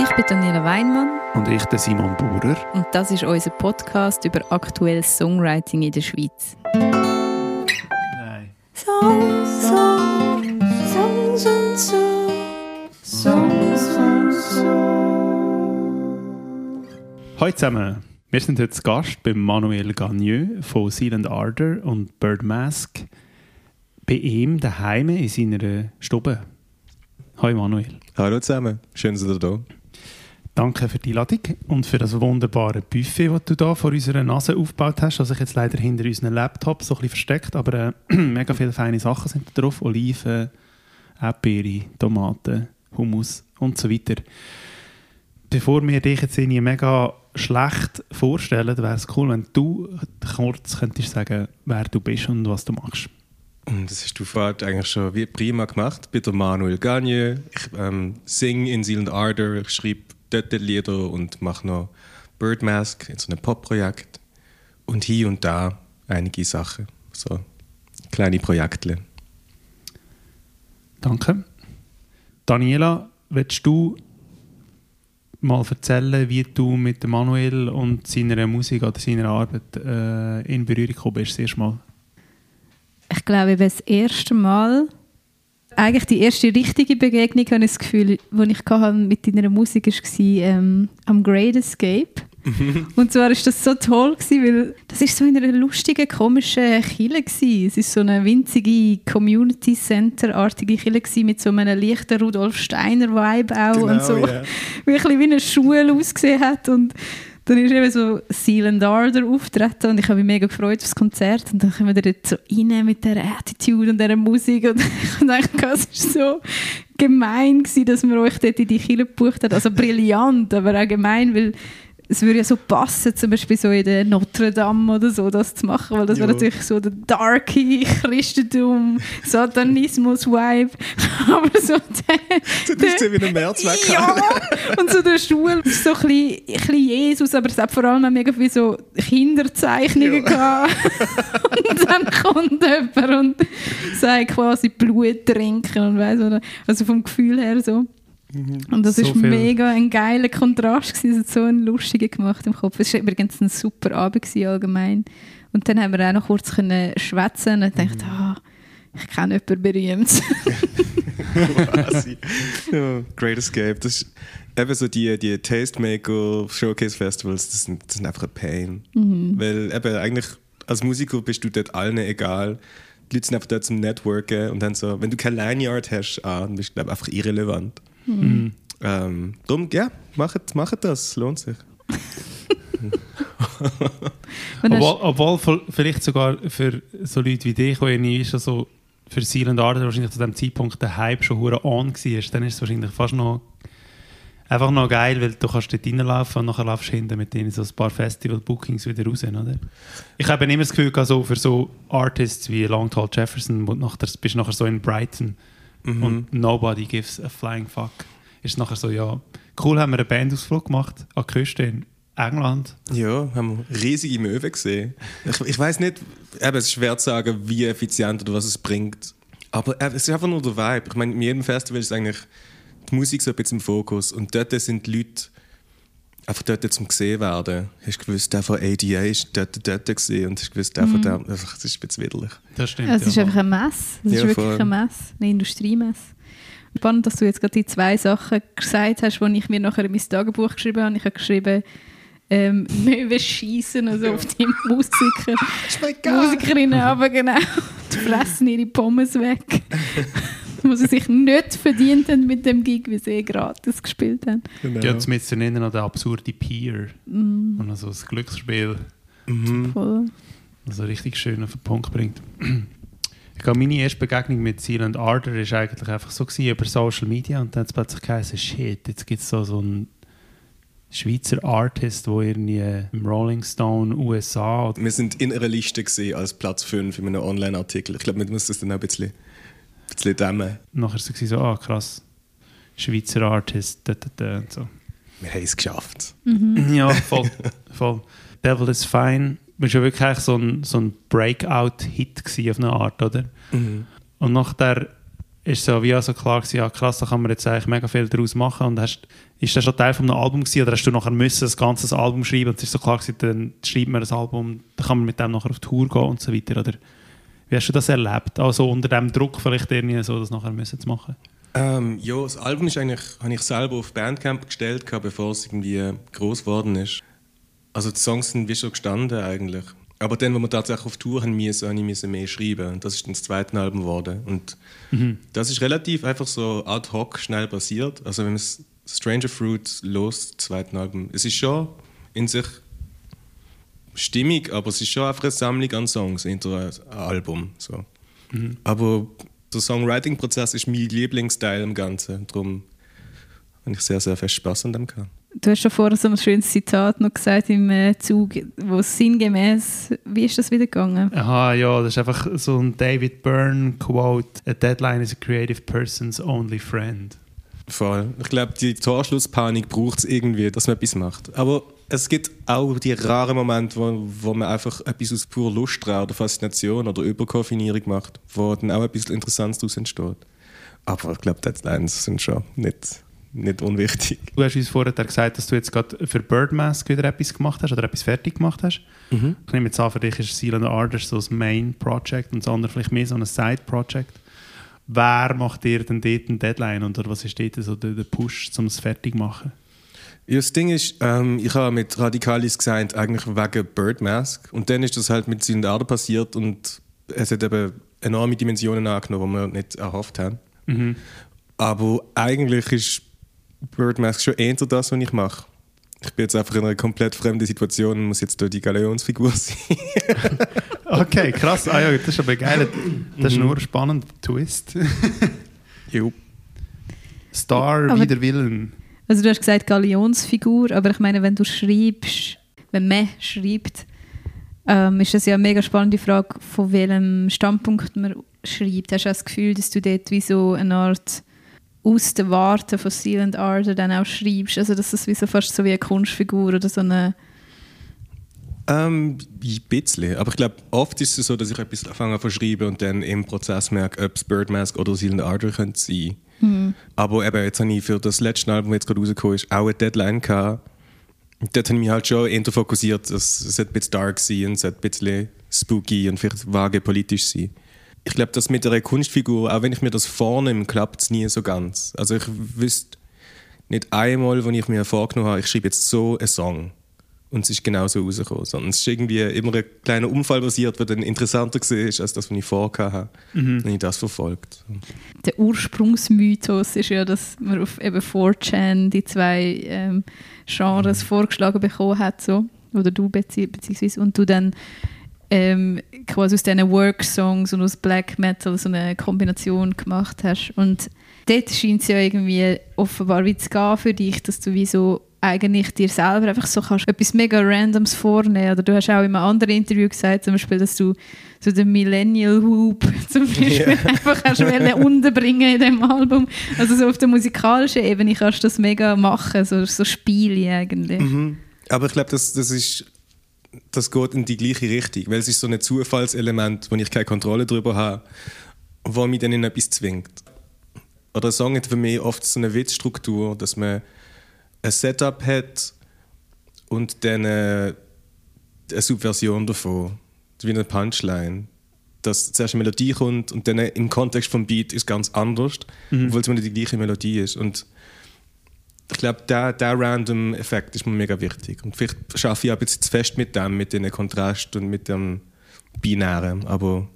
Ich bin Daniela Weinmann Und ich, der Simon Bauer. und das ist unser Podcast über aktuelles Songwriting in der Schweiz. Nein. Songs, Songs, Songs und so. Songs und so. Hallo zusammen. Wir sind heute zu Gast bei Manuel Gagneux von Silent Ardor und Bird Mask. Bei ihm daheim in seiner Stube. Hallo Manuel. Hallo zusammen, schön, dass ihr da Danke für die Einladung und für das wunderbare Buffet, das du da vor unserer Nase aufgebaut hast. Also ich jetzt leider hinter unseren Laptop so ein bisschen versteckt, aber äh, mega viele feine Sachen sind da drauf. Oliven, Erdbeere, Tomaten, Hummus und so weiter. Bevor wir dich jetzt irgendwie mega schlecht vorstellen, wäre es cool, wenn du kurz könntest sagen, wer du bist und was du machst. Das hast du vorhin eigentlich schon prima gemacht. Bei der Manuel Gagne. Ich ähm, singe in Silent Ardor, ich schreibe dort Lieder und mache noch Birdmask in so einem Pop-Projekt. Und hier und da einige Sachen. So kleine Projekte. Danke. Daniela, willst du mal erzählen, wie du mit Manuel und seiner Musik oder seiner Arbeit äh, in Berührung gekommen bist, das erste Mal? Ich glaube, das erste Mal, eigentlich die erste richtige Begegnung, habe ich das Gefühl, die ich hatte mit deiner Musik war ähm, am Great Escape. Und zwar ist das so toll gewesen, weil das ist so in einer lustigen, komischen Kille. Es ist so eine winzige Community Center artige Kille mit so einem leichten Rudolf Steiner Vibe auch und so, ja. wirklich wie eine Schule ausgesehen hat und dann ist eben so Silent Ardor auftreten und ich habe mich mega gefreut auf das Konzert und dann kommen wir dort so rein mit dieser Attitude und dieser Musik und ich gedacht, es ist so gemein gewesen, dass man euch dort in die Kille gebucht hat. Also brillant, aber auch gemein, weil es würde ja so passen, zum Beispiel so in der Notre Dame oder so, das zu machen, weil das wäre Ja. natürlich so der darky Christentum, Satanismus-Vibe, aber so der, Das ist wie ein Mehrzweck. ja, und so der Stuhl ist so ein bisschen, ein bisschen Jesus, aber es hat vor allem auch mega viele so Kinderzeichnungen gehabt. und dann kommt jemand und sagt quasi Blut trinken und weiss, oder, also vom Gefühl her so. Und das So ist viel. mega ein geiler Kontrast gewesen, es hat so einen lustigen gemacht im Kopf. Es war übrigens ein super Abend gewesen, allgemein. Und dann haben wir auch noch kurz können schwätzen und ich dachte, ah, ich kenne jemanden berühmt. Quasi. ja, Great Escape. Das ist eben so die, die Tastemaker Showcase Festivals, das sind, das sind einfach ein Pain. Weil eben eigentlich als Musiker bist du dort allen egal. Die Leute sind einfach dort zum Networken und dann so, wenn du kein Lanyard hast, ah, dann bist du glaub, einfach irrelevant. Mhm. Ähm, darum, ja, macht, macht das, lohnt sich. Obwohl, obwohl vielleicht sogar für so Leute wie dich, die irgendwie schon so für Silent Ardor wahrscheinlich zu dem Zeitpunkt der Hype schon hure on war, dann ist es wahrscheinlich fast noch einfach noch geil, weil du kannst dort reinlaufen und nachher laufst du hinten mit denen so ein paar Festival-Bookings wieder raus, oder? Ich habe immer das Gefühl, also für so Artists wie Long Tall Jefferson, wo nachher, bist du nachher so in Brighton und nobody gives a flying fuck. Ist nachher so, ja, cool haben wir einen Bandausflug gemacht an die Küste in England. Ja, haben wir riesige Möwen gesehen. Ich, ich weiß nicht, eben, es ist schwer zu sagen, wie effizient oder was es bringt. Aber eben, es ist einfach nur der Vibe. Ich meine, in jedem Festival ist eigentlich die Musik so ein bisschen im Fokus. Und dort sind die Leute einfach dort zum gesehen werden. Hast du gewusst, der von ADA ist dort, dort gesehen und hast gewusst, der von dem. Einfach, das ist ein bisschen widerlich. Das stimmt. Es ist ja. einfach eine Messe. Es Ja, ist wirklich voll. eine Messe, eine Industriemesse. Spannend, dass du jetzt gerade die zwei Sachen gesagt hast, die ich mir nachher in mein Tagebuch geschrieben habe. Ich habe geschrieben, ähm, Möwen schießen also auf die Musiker, Musikerinnen, aber genau, die fressen ihre Pommes weg. wo sie sich nicht verdient haben mit dem Gig, wie sie eh gratis gespielt haben. Genau. Ja, zumindest zu nennen noch der absurde Peer. Mm, Und also das Glücksspiel, Mhm. voll. das er richtig schön auf den Punkt bringt. Ich glaube, meine erste Begegnung mit Silent Ardor war eigentlich einfach so gewesen, über Social Media und dann hat es plötzlich geheißen, shit, jetzt gibt es so, so einen Schweizer Artist, der irgendwie im Rolling Stone USA Wir sind in einer Liste gesehen als Platz 5 in einem Online-Artikel. Ich glaube, man muss das dann auch ein bisschen, ein bisschen dämmen. nachher so, gewesen, so ah krass, Schweizer Artist, da, da, da, und so. Wir haben es geschafft. Ja, voll. voll. Devil is Fine war ja wirklich eigentlich so ein, so ein Breakout-Hit auf eine Art, oder? Mhm. Und nachher ist so wie also klar gewesen, ja krass, da kann man jetzt eigentlich mega viel daraus machen und hast, ist das schon Teil von einem Album gewesen oder hast du nachher müssen das ganze Album schreiben und es ist so klar gewesen, dann schreibt man das Album, dann kann man mit dem nachher auf Tour gehen und so weiter oder wie hast du das erlebt? Also unter dem Druck vielleicht irgendwie so, das nachher müssen zu machen? Ähm, ja, das Album ist eigentlich, habe ich selber auf Bandcamp gestellt, bevor es irgendwie groß geworden ist. Also die Songs sind wie schon gestanden eigentlich. Aber dann, wo wir tatsächlich auf Tour haben müssen, habe ich mehr schreiben. Und das ist dann das zweite Album geworden. Und mhm. das ist relativ einfach so ad hoc schnell passiert. Also wenn man Stranger Fruit los, das zweite Album, es ist schon in sich stimmig, aber es ist schon einfach eine Sammlung an Songs hinter einem Album. So. Mhm. Aber der Songwriting-Prozess ist mein Lieblingsteil im Ganzen. Darum habe ich sehr, sehr viel Spaß an dem gehabt. Du hast schon vorher so ein schönes Zitat noch gesagt im äh, Zug, wo sinngemäß, wie ist das wieder gegangen? Aha, ja, das ist einfach so ein David Byrne Quote: A deadline is a creative person's only friend. Voll. Ich glaube, die Torschlusspanik braucht es irgendwie, dass man etwas macht. Aber es gibt auch die raren Momente, wo, wo man einfach etwas aus purer Lust oder Faszination oder Überkoffinierung macht, wo dann auch etwas Interessantes daraus entsteht. Aber ich glaube, Deadlines sind schon nicht nicht unwichtig. Du hast uns vorher gesagt, dass du jetzt gerade für Birdmask wieder etwas gemacht hast oder etwas fertig gemacht hast. Mhm. Ich nehme jetzt an, für dich ist Silent Arders so das Main Project und das andere vielleicht mehr so ein Side Project. Wer macht dir denn dort eine Deadline oder was ist dort so der, Push, um es fertig zu machen? Ja, das Ding ist, ähm, ich habe mit Radikalis gesagt, eigentlich wegen Birdmask. Und dann ist das halt mit Silent Arder passiert und es hat eben enorme Dimensionen angenommen, die wir nicht erhofft haben. Mhm. Aber eigentlich ist Birdmask schon eher das, was ich mache. Ich bin jetzt einfach in einer komplett fremden Situation und muss jetzt durch die Galeonsfigur sein. okay, krass. Ah ja, das ist aber geil. Das ist mhm. nur ein spannender Twist. jo. Star aber, wider Willen. Also du hast gesagt Galionsfigur, aber ich meine, wenn du schreibst, wenn man schreibt, ähm, ist das ja eine mega spannende Frage, von welchem Standpunkt man schreibt. Hast du das Gefühl, dass du dort wie so eine Art aus den Warten von Silent Art dann auch schreibst? Also dass das wie so fast so wie eine Kunstfigur oder so eine... Ähm, ein bisschen. Aber ich glaube, oft ist es so, dass ich etwas anfange zu schreiben und dann im Prozess merke, ob es Birdmask oder Silent Ardor könnte sein. Mhm. Aber eben, jetzt habe ich für das letzte Album, das jetzt gerade rausgekommen ist, auch eine Deadline gehabt. Dort habe ich mich halt schon eher fokussiert, dass es ein bisschen dark sein und ein bisschen spooky und vielleicht vage politisch sein ich glaube, das mit einer Kunstfigur, auch wenn ich mir das vornehme, klappt es nie so ganz. Also ich wüsste nicht einmal, wenn ich mir vorgenommen habe, ich schreibe jetzt so einen Song und es ist genau so rausgekommen. Sondern es ist irgendwie immer ein kleiner Unfall passiert, der dann interessanter war, als das, was ich vorgehabt habe, mhm. wenn ich das verfolgt. Der Ursprungsmythos ist ja, dass man auf eben 4chan die zwei ähm, Genres mhm. vorgeschlagen bekommen hat, so. oder du bezieh beziehungsweise, und du dann ähm, quasi aus diesen Work-Songs und aus Black Metal so eine Kombination gemacht hast. Und dort scheint es ja irgendwie offenbar wie zu gehen für dich, dass du wie so eigentlich dir selber einfach so kannst etwas mega Randoms vornehmen. Oder du hast auch in einem anderen Interview gesagt, zum Beispiel, dass du so den Millennial Hoop zum Beispiel yeah. einfach hast unterbringen in dem Album. Also so auf der musikalischen Ebene kannst du das mega machen, so, so Spiele eigentlich. Mhm. Aber ich glaube, das, das ist das geht in die gleiche Richtung, weil es ist so ein Zufallselement, wo ich keine Kontrolle darüber habe, wo mich dann in etwas zwingt. Oder Song hat für mich oft so eine Witzstruktur, dass man ein Setup hat und dann eine, Subversion davon, wie eine Punchline. Dass zuerst eine Melodie kommt und dann im Kontext vom Beat ist ganz anders, mhm. obwohl es immer die gleiche Melodie ist. Und ich glaube, der, der random Effekt ist mir mega wichtig. Und vielleicht schaffe ich auch ein bisschen zu fest mit dem, mit dem Kontrast und mit dem Binären. Aber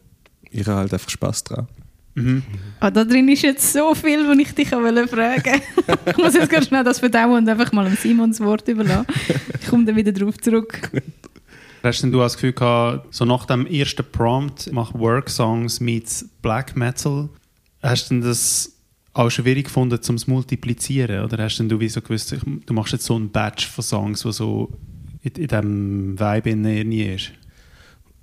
ich habe halt einfach Spaß dran. Mhm. Ah, da drin ist jetzt so viel, was ich dich fragen wollte. ich muss jetzt ganz schnell das verdauen und einfach mal Simons Wort überlassen. Ich komme dann wieder darauf zurück. Hast denn du das Gefühl gehabt, so nach dem ersten Prompt, mach Work Songs meets Black Metal, hast du das auch schwierig gefunden, um es multiplizieren? Oder hast du wie so gewusst, du machst jetzt so einen Batch von Songs, der so in, in diesem Vibe nie ist?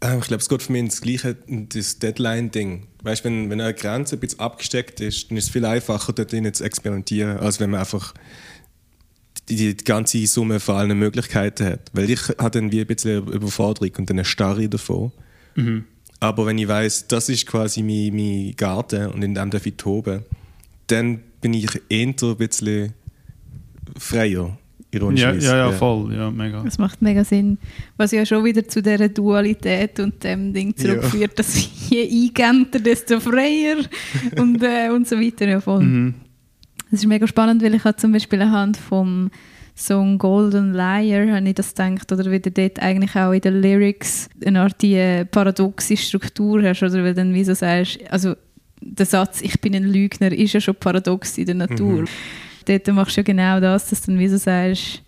Ähm, ich glaube, es geht für mich ins Gleiche, das Deadline-Ding. Weißt wenn, wenn eine Grenze ein bisschen abgesteckt ist, dann ist es viel einfacher, dort zu experimentieren, als wenn man einfach die, die, ganze Summe von allen Möglichkeiten hat. Weil ich hatte dann wie ein bisschen Überforderung und eine Starre davon. Mhm. Aber wenn ich weiß, das ist quasi mein, mein Garten und in dem darf ich toben, dann bin ich eher ein bisschen freier. Ja, Ironischerweise. ja, ja, voll. Ja, mega. Das macht mega Sinn. Was ja schon wieder zu dieser Dualität und dem Ding zurückführt, dass je eingenter, desto freier und, äh, und so weiter. Ja, voll. Mhm. Das ist mega spannend, weil ich habe zum Beispiel anhand vom Song Golden Liar habe ich das gedacht, oder wie du dort eigentlich auch in den Lyrics eine Art die äh, paradoxe Struktur hast, oder weil dann wie so sagst, also der Satz «Ich bin ein Lügner» ist ja schon paradox in der Natur. Mhm. Dort machst du ja genau das, dass du dann wie so sagst,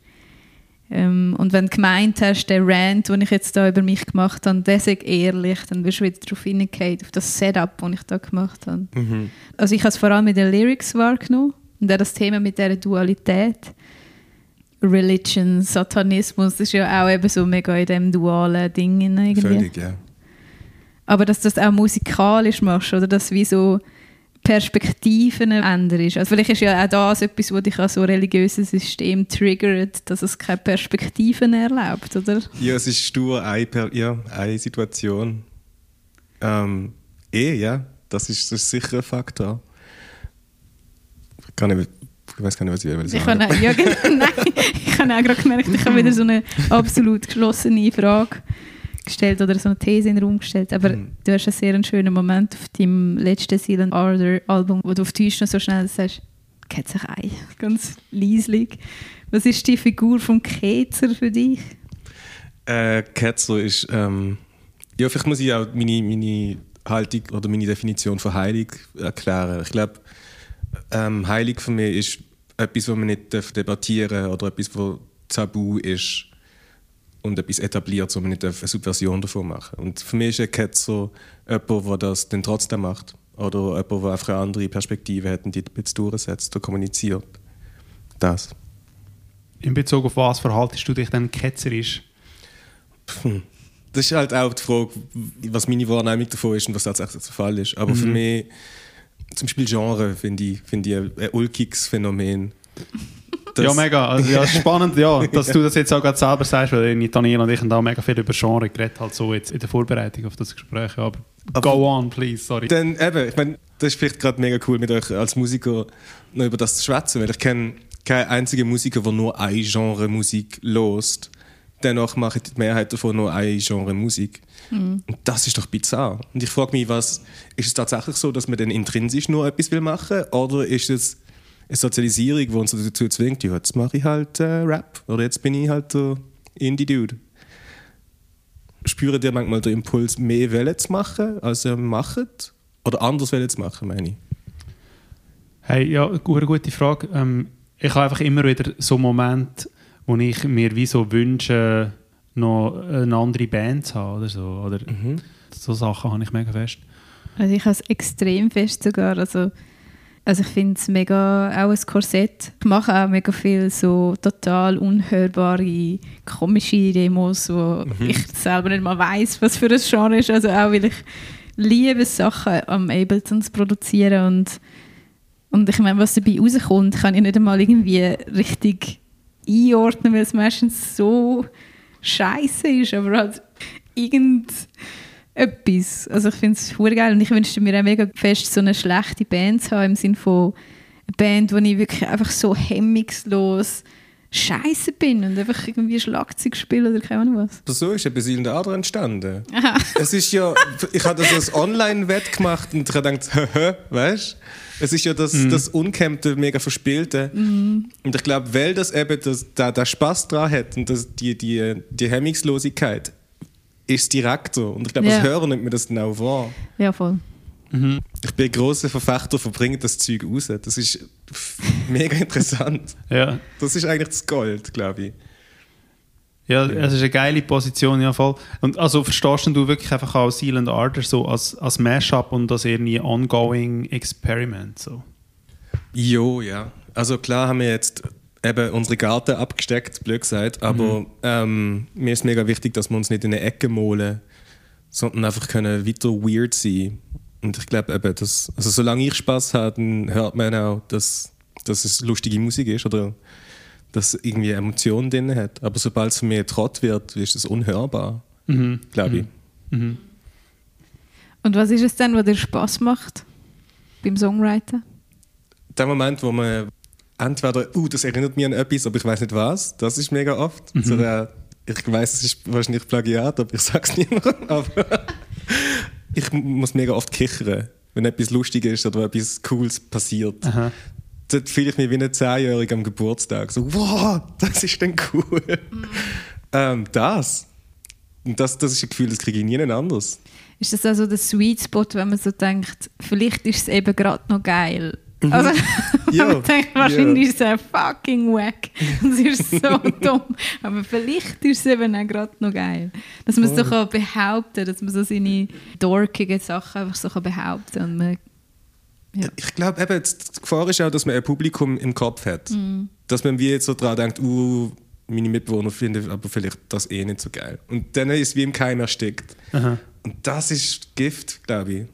ähm, und wenn du gemeint hast, der Rant, den ich jetzt da über mich gemacht habe, der sei ehrlich, dann wirst du wieder darauf hingehen, auf das Setup, das ich da gemacht habe. Mhm. Also ich habe es vor allem mit den Lyrics wahrgenommen und auch das Thema mit der Dualität. Religion, Satanismus, das ist ja auch eben so mega in dem dualen Ding irgendwie. Völlig, ja. Aber dass du das auch musikalisch machst oder dass wie so Perspektiven änderst. Also vielleicht ist ja auch das etwas, was dich an so religiösen System triggert, dass es keine Perspektiven erlaubt, oder? Ja, es ist stur eine, ja, eine Situation. Ähm, eh, ja, das ist, das ist sicher ein Faktor. Ich, kann nicht, ich weiß gar nicht, was ich will Ich sagen. habe, ja, genau, nein, ich habe auch gerade gemerkt, ich habe wieder so eine absolut geschlossene Frage gestellt oder so eine These in den Raum gestellt. Aber Mhm. du hast einen sehr schönen Moment auf deinem letzten Silent Order Album, wo du auf Deutsch noch so schnell sagst, Ketzer ein, ganz leislich. Was ist die Figur vom Ketzer für dich? Äh, Ketzer ist. Ähm, ja, vielleicht muss ich auch meine, meine Haltung oder meine Definition von heilig erklären. Ich glaube, ähm, heilig für mich ist etwas, was man nicht debattieren darf oder etwas, was tabu ist und etwas etabliert, wo man nicht eine Subversion davon machen Und für mich ist ein Ketzer jemand, der das dann trotzdem macht. Oder jemand, der einfach eine andere Perspektive hat und die jetzt durchsetzt oder kommuniziert. Das. In Bezug auf was verhaltest du dich dann ketzerisch? Das ist halt auch die Frage, was meine Wahrnehmung davon ist und was tatsächlich der Fall ist. Aber für mich, zum Beispiel Genre, finde ich, finde ich ein, ein ulkiges Phänomen. Das- ja, mega. Also, ja, spannend, ja, dass du das jetzt auch gerade selber sagst, weil in Daniel und ich haben da mega viel über Genre geredet, halt so jetzt in der Vorbereitung auf das Gespräch. Aber, Aber- go on, please, sorry. Dann eben, ich meine, das ist vielleicht gerade mega cool mit euch als Musiker noch über das zu schwätzen, weil ich kenne keinen einzigen Musiker, der nur ein Genre Musik lost. Dennoch macht die Mehrheit davon nur ein Genre Musik. Und das ist doch bizarr. Und ich frage mich, was, ist es tatsächlich so, dass man dann intrinsisch nur etwas will machen oder ist es eine Sozialisierung, die uns dazu zwingt, ja, jetzt mache ich halt äh, Rap oder jetzt bin ich halt der Indie-Dude. Spüren ihr manchmal den Impuls, mehr Welle zu machen, als ihr macht? Oder anders Welle zu machen, meine ich? Hey, ja, eine gute Frage. Ähm, ich habe einfach immer wieder so Momente, wo ich mir wie so wünsche, noch eine andere Band zu haben oder so. Oder so Sachen habe ich mega fest. Also ich habe es extrem fest sogar. Also, also ich finde es mega auch ein Korsett. Ich mache auch mega viel so total unhörbare, komische Demos, wo ich selber nicht mal weiß, was für ein Genre ist. Also auch, weil ich liebe Sachen am Ableton zu produzieren und, und ich meine, was dabei rauskommt, kann ich nicht einmal irgendwie richtig einordnen, weil es meistens so scheiße ist, aber halt irgend etwas. Also ich finde es geil und ich wünschte mir auch mega fest, so eine schlechte Band zu haben, im Sinne von eine Band, wo ich wirklich einfach so hemmungslos scheiße bin und einfach irgendwie Schlagzeug spiele oder keine Ahnung was. Aber so ist ein Besil der Ader entstanden. Es ist ja, ich habe das als Online-Wett gemacht und ich habe gedacht, hä, weißt Es ist ja das, das Unkämmte, mega Verspielte. Und ich glaube, weil das eben das, da, da Spaß dran hat und das, die, die, die Hemmungslosigkeit, ist es direkt so. Und ich glaube, Ja. als Hörer nimmt mir das genau wahr. Ja, voll. Ich bin ein grosser Verfechter, verbringt das Zeug raus. Das ist mega interessant. Ja. Das ist eigentlich das Gold, glaube ich. Ja, es ist eine geile Position, ja voll. Und also verstehst du wirklich einfach auch Silent Ardor so als, als Mashup und als irgendwie ongoing Experiment so? Jo, ja. Also klar haben wir jetzt eben unsere Garten abgesteckt, blöd gesagt, aber ähm, mir ist mega wichtig, dass wir uns nicht in eine Ecke malen, sondern einfach können weiter weird sein. Und ich glaube eben, dass, also solange ich Spaß habe, dann hört man auch, dass, dass es lustige Musik ist oder dass es irgendwie Emotionen drin hat. Aber sobald es für mich Trott wird, ist es unhörbar, Mhm. glaube ich. Mhm. Und was ist es denn, was dir Spaß macht beim Songwriten? Der Moment, wo man entweder, uh, das erinnert mich an etwas, aber ich weiß nicht was, das ist mega oft. Mhm. So der, ich weiß, es ist wahrscheinlich Plagiat, aber ich sag's niemandem. Aber ich muss mega oft kichern, wenn etwas lustig ist oder etwas Cooles passiert. Aha. Dort fühle ich mich wie ein Zehnjähriger am Geburtstag. So, wow, das ist denn cool. Ähm, das. Und das, das ist ein Gefühl, das kriege ich nie anders. Ist das also der Sweet Spot, wenn man so denkt, vielleicht ist es eben gerade noch geil? Also, Ja, man denkt, wahrscheinlich ist es fucking wack und es ist so dumm. Aber vielleicht ist es eben auch gerade noch geil. Dass man es so kann behaupten dass man so seine dorkigen Sachen einfach so kann behaupten und man, ja. Ich glaube, eben, die Gefahr ist auch, dass man ein Publikum im Kopf hat. Dass man wie jetzt so dran denkt, uh, meine Mitbewohner finden aber vielleicht das eh nicht so geil. Und dann ist es wie im Keim erstickt. Aha. Und das ist Gift, glaube ich.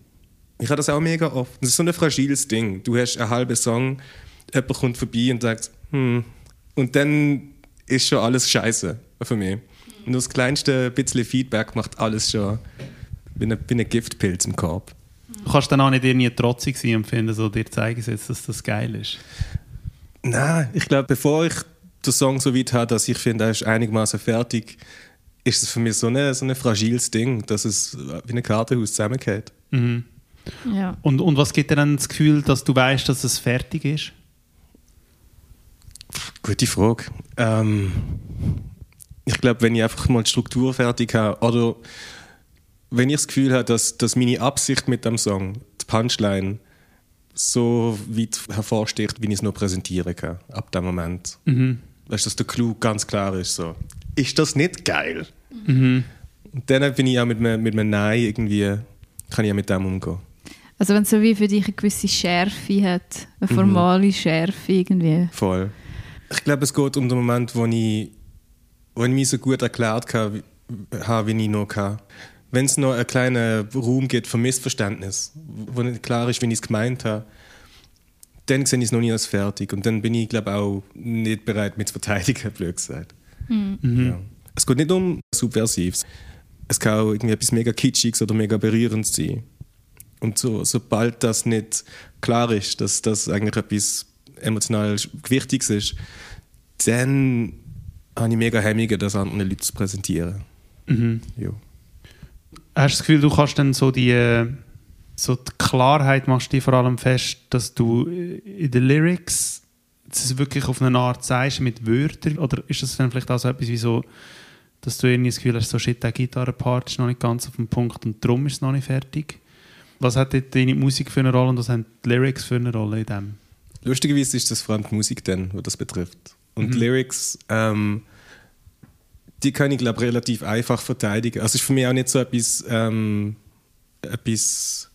Ich habe das auch mega oft. Das ist so ein fragiles Ding. Du hast einen halben Song, jemand kommt vorbei und sagt, hm. Und dann ist schon alles scheiße für mich. Und nur das kleinste bisschen Feedback macht alles schon wie ein, wie ein Giftpilz im Korb. Du kannst dann auch nicht irgendwie trotzig sein und finden, so dir zeigen sie jetzt, dass das geil ist. Nein, ich glaube, bevor ich den Song so weit habe, dass ich finde, er ist einigermaßen fertig, ist es für mich so ein so fragiles Ding, dass es wie ein Kartenhaus zusammengeht. Mhm. Ja. Und, und was gibt dir dann das Gefühl, dass du weißt, dass es fertig ist? Gute Frage. Ähm, ich glaube, wenn ich einfach mal die Struktur fertig habe oder wenn ich das Gefühl habe, dass, dass meine Absicht mit dem Song, die Punchline, so weit hervorsticht, wie ich es noch präsentieren kann, ab dem Moment. Mhm. Weißt du, dass der Clou ganz klar ist. So. Ist das nicht geil? Mhm. Und dann bin ich auch mit einem, mit einem Nein irgendwie, kann ich auch mit dem umgehen. Also wenn es so wie für dich eine gewisse Schärfe hat, eine formale Schärfe irgendwie. Voll. Ich glaube, es geht um den Moment, wo ich, wo ich mich so gut erklärt habe, habe wie ich noch kann. Wenn es noch einen kleinen Raum gibt für Missverständnis, wo nicht klar ist, wie ich es gemeint habe, dann sehe ich es noch nie als fertig. Und dann bin ich, glaube auch nicht bereit, mich zu verteidigen, blöd gesagt. Ja. Es geht nicht um Subversives. Es kann auch irgendwie etwas mega Kitschiges oder mega Berührendes sein. Und so, sobald das nicht klar ist, dass das eigentlich etwas emotional Wichtiges ist, dann habe ich mega Hemmungen, das anderen Leuten zu präsentieren. Mhm. Ja. Hast du das Gefühl, du kannst dann so die, so die Klarheit machst du dir vor allem fest, dass du in den Lyrics das wirklich auf eine Art sagst mit Wörtern? Oder ist das dann vielleicht auch so etwas wie so, dass du irgendwie das Gefühl hast, so shit, der Gitarrenpart ist noch nicht ganz auf dem Punkt und darum ist es noch nicht fertig? Was hat deine Musik für eine Rolle und was haben die Lyrics für eine Rolle in dem? Lustigerweise ist das vor allem die Musik dann, was das betrifft. Und die Lyrics, ähm, die kann ich glaube relativ einfach verteidigen. Also es ist für mich auch nicht so etwas, ähm, etwas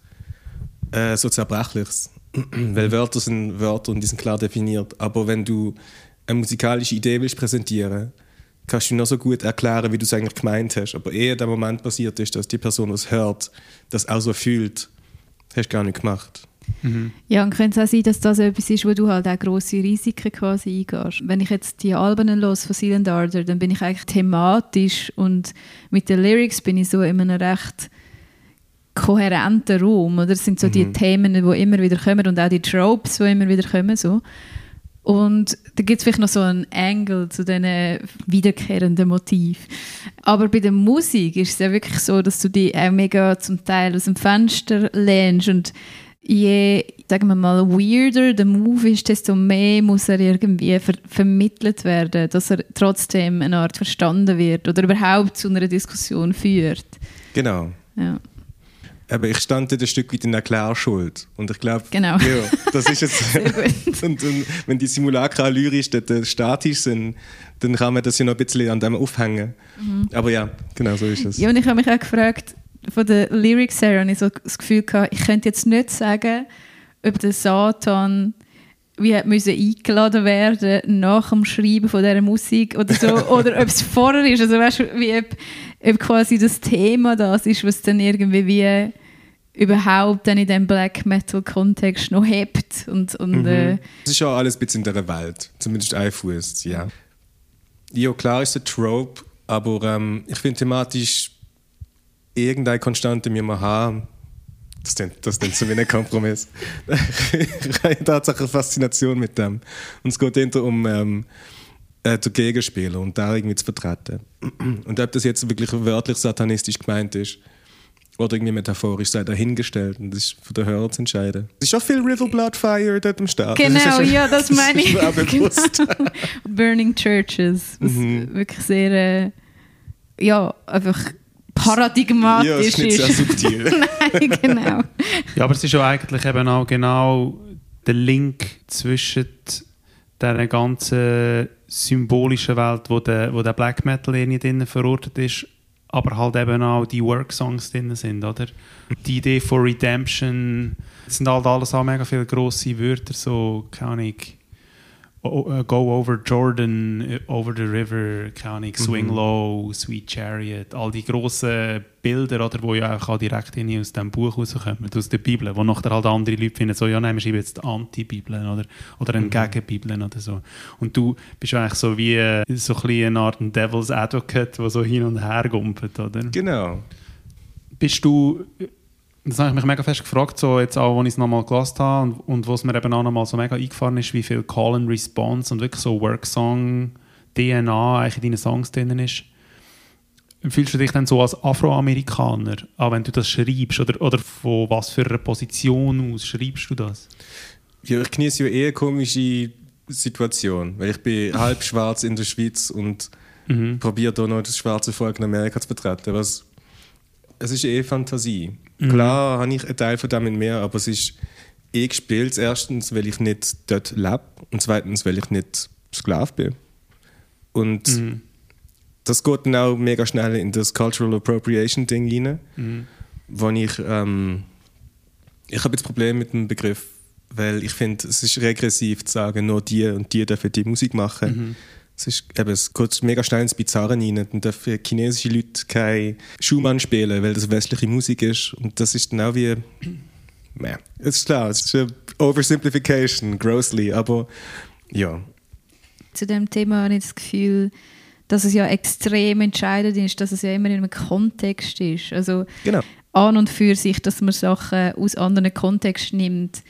äh, so zerbrechliches. Weil Wörter sind Wörter und die sind klar definiert. Aber wenn du eine musikalische Idee willst präsentieren, kannst du noch so gut erklären, wie du es eigentlich gemeint hast. Aber ehe der Moment passiert ist, dass die Person, was hört, das auch so fühlt, hast du gar nicht gemacht. Ja, und könnte es auch sein, dass das etwas ist, wo du halt auch grosse Risiken quasi eingehst. Wenn ich jetzt die Alben los von Silent Ardor, dann bin ich eigentlich thematisch und mit den Lyrics bin ich so in einem recht kohärenten Raum. Oder es sind so die Themen, die immer wieder kommen und auch die Tropes, die immer wieder kommen. So. Und da gibt es vielleicht noch so einen Angle zu diesen wiederkehrenden Motiv. Aber bei der Musik ist es ja wirklich so, dass du die auch mega zum Teil aus dem Fenster lehnst und je, sagen wir mal, weirder der Move ist, desto mehr muss er irgendwie ver vermittelt werden, dass er trotzdem eine Art verstanden wird oder überhaupt zu einer Diskussion führt. Genau. Ja. Aber ich stand dort ein Stück weit in der Klärschuld. Und ich glaube, Genau. ja, das ist jetzt. Und, und wenn die Simulacra lyrisch dort äh, statisch sind, dann kann man das ja noch ein bisschen an dem aufhängen. Aber ja, genau so ist es. Ja, und ich habe mich auch gefragt, von der Lyrics her habe ich so das Gefühl gehabt, ich könnte jetzt nicht sagen, ob der Satan wie hat müssen eingeladen werden nach dem Schreiben von dieser Musik oder so, oder ob es vorher ist, also weißt du, wie ob, ob quasi das Thema das ist, was dann irgendwie wie überhaupt dann in dem Black Metal Kontext noch hebt und, und äh, Es ist ja alles ein bisschen in dieser Welt. Zumindest ein Fuß, ja. Ja, klar ist es ein Trope, aber ähm, ich finde thematisch irgendeine Konstante müssen wir haben. Das ist das dann so wie ein Kompromiss. eine Faszination mit dem. Und es geht hinter um ähm, äh, den Gegenspieler und da irgendwie zu vertreten. Und ob das jetzt wirklich wörtlich satanistisch gemeint ist oder irgendwie metaphorisch sei dahingestellt und das ist für den Hörer zu entscheiden. Es ist auch viel River Blood Fire dort am Start. Genau, das ja, das meine ich. bewusst. Genau. Burning Churches, was Mhm. wirklich sehr, äh, ja, einfach ja, paradigmatisch es ist nicht sehr ist. subtil. Nein, genau. Ja, aber es ist ja eigentlich eben auch genau der Link zwischen der ganzen symbolischen Welt, wo der, wo der Black Metal irgendwie drin verortet ist, aber halt eben auch die Work-Songs drin sind, oder? Die Idee von Redemption, das sind halt alles auch mega viele grosse Wörter, so, keine Ahnung, Go over Jordan, äh, over the river, keine Ahnung, Swing Mhm. Low, Sweet Chariot, all die grossen Bilder, oder, die ja auch direkt irgendwie aus dem Buch rauskommen, aus der Bibel, wo nachher halt andere Leute finden, so, ja, nein, wir schreiben jetzt Anti-Bibel oder, oder Mhm. Gegen-Bibel oder so. Und du bist eigentlich so wie äh, so ein eine Art Devil's Advocate, der so hin und her gumpelt, oder? genau. bist du, das habe ich mich mega fest gefragt, so jetzt auch, als ich es nochmal gelesen habe und, und wo es mir eben auch nochmal so mega eingefahren ist, wie viel Call and Response und wirklich so Worksong-DNA eigentlich in deinen Songs drin ist. Fühlst du dich dann so als Afroamerikaner, auch wenn du das schreibst, oder, oder von was für einer Position aus schreibst du das? Ja, ich genieße ja eher eine komische Situation, weil ich bin halb schwarz in der Schweiz und Mhm. probiere da noch das schwarze Volk in Amerika zu betreten. Was, es ist eh Fantasie. Mhm. Klar habe ich einen Teil von dem in mir, aber es ist eh gespielt. Erstens, weil ich nicht dort lebe und zweitens, weil ich nicht Sklave bin. Und Mhm. das geht dann auch mega schnell in das Cultural Appropriation Ding rein, Mhm. wo ich ähm, ich habe jetzt Probleme mit dem Begriff, weil ich finde, es ist regressiv zu sagen, nur die und die dürfen die Musik machen. Mhm. Es, ist, eben, es geht mega schnell ins Bizarre rein. Dann dürfen chinesische Leute kein Schumann spielen, weil das westliche Musik ist. Und das ist dann auch wie. Meh. Es ist klar, es ist eine Oversimplification, grossly, aber ja. Zu dem Thema habe ich das Gefühl, dass es ja extrem entscheidend ist, dass es ja immer in einem Kontext ist. Also Genau. an und für sich, dass man Sachen aus anderen Kontexten nimmt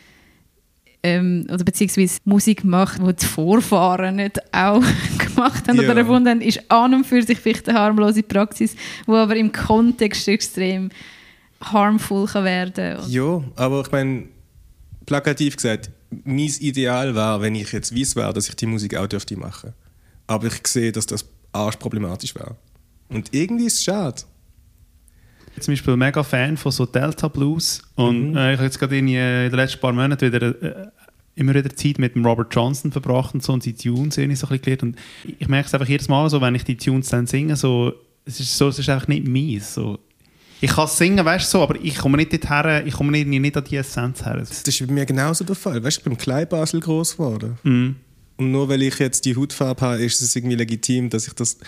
ähm, oder beziehungsweise Musik macht, die die Vorfahren nicht auch gemacht haben Ja. oder erfunden haben, ist an und für sich vielleicht eine harmlose Praxis, die aber im Kontext extrem harmful kann werden kann. Ja, aber ich meine, plakativ gesagt, mein Ideal war, wenn ich jetzt weiss wäre, dass ich die Musik auch dürfte machen. Aber ich sehe, dass das arschproblematisch wäre. Und irgendwie ist es schade. Zum Beispiel mega Fan von so Delta Blues und Mhm. äh, ich habe jetzt gerade in, in den letzten paar Monaten wieder äh, immer wieder Zeit mit dem Robert Johnson verbracht und so und die Tunes irgendwie so ein bisschen gelernt und ich merke es einfach jedes Mal so, wenn ich die Tunes dann singe, so, es ist so, es ist einfach nicht meins, so. Ich kann es singen, weißt du, so, aber ich komme nicht dorthin, ich komme irgendwie nicht an die Essenz her. Das ist bei mir genauso der Fall. Weißt du, ich bin im Kleinbasel groß geworden. Mhm. Und nur weil ich jetzt die Hautfarbe habe, ist es irgendwie legitim, dass ich das.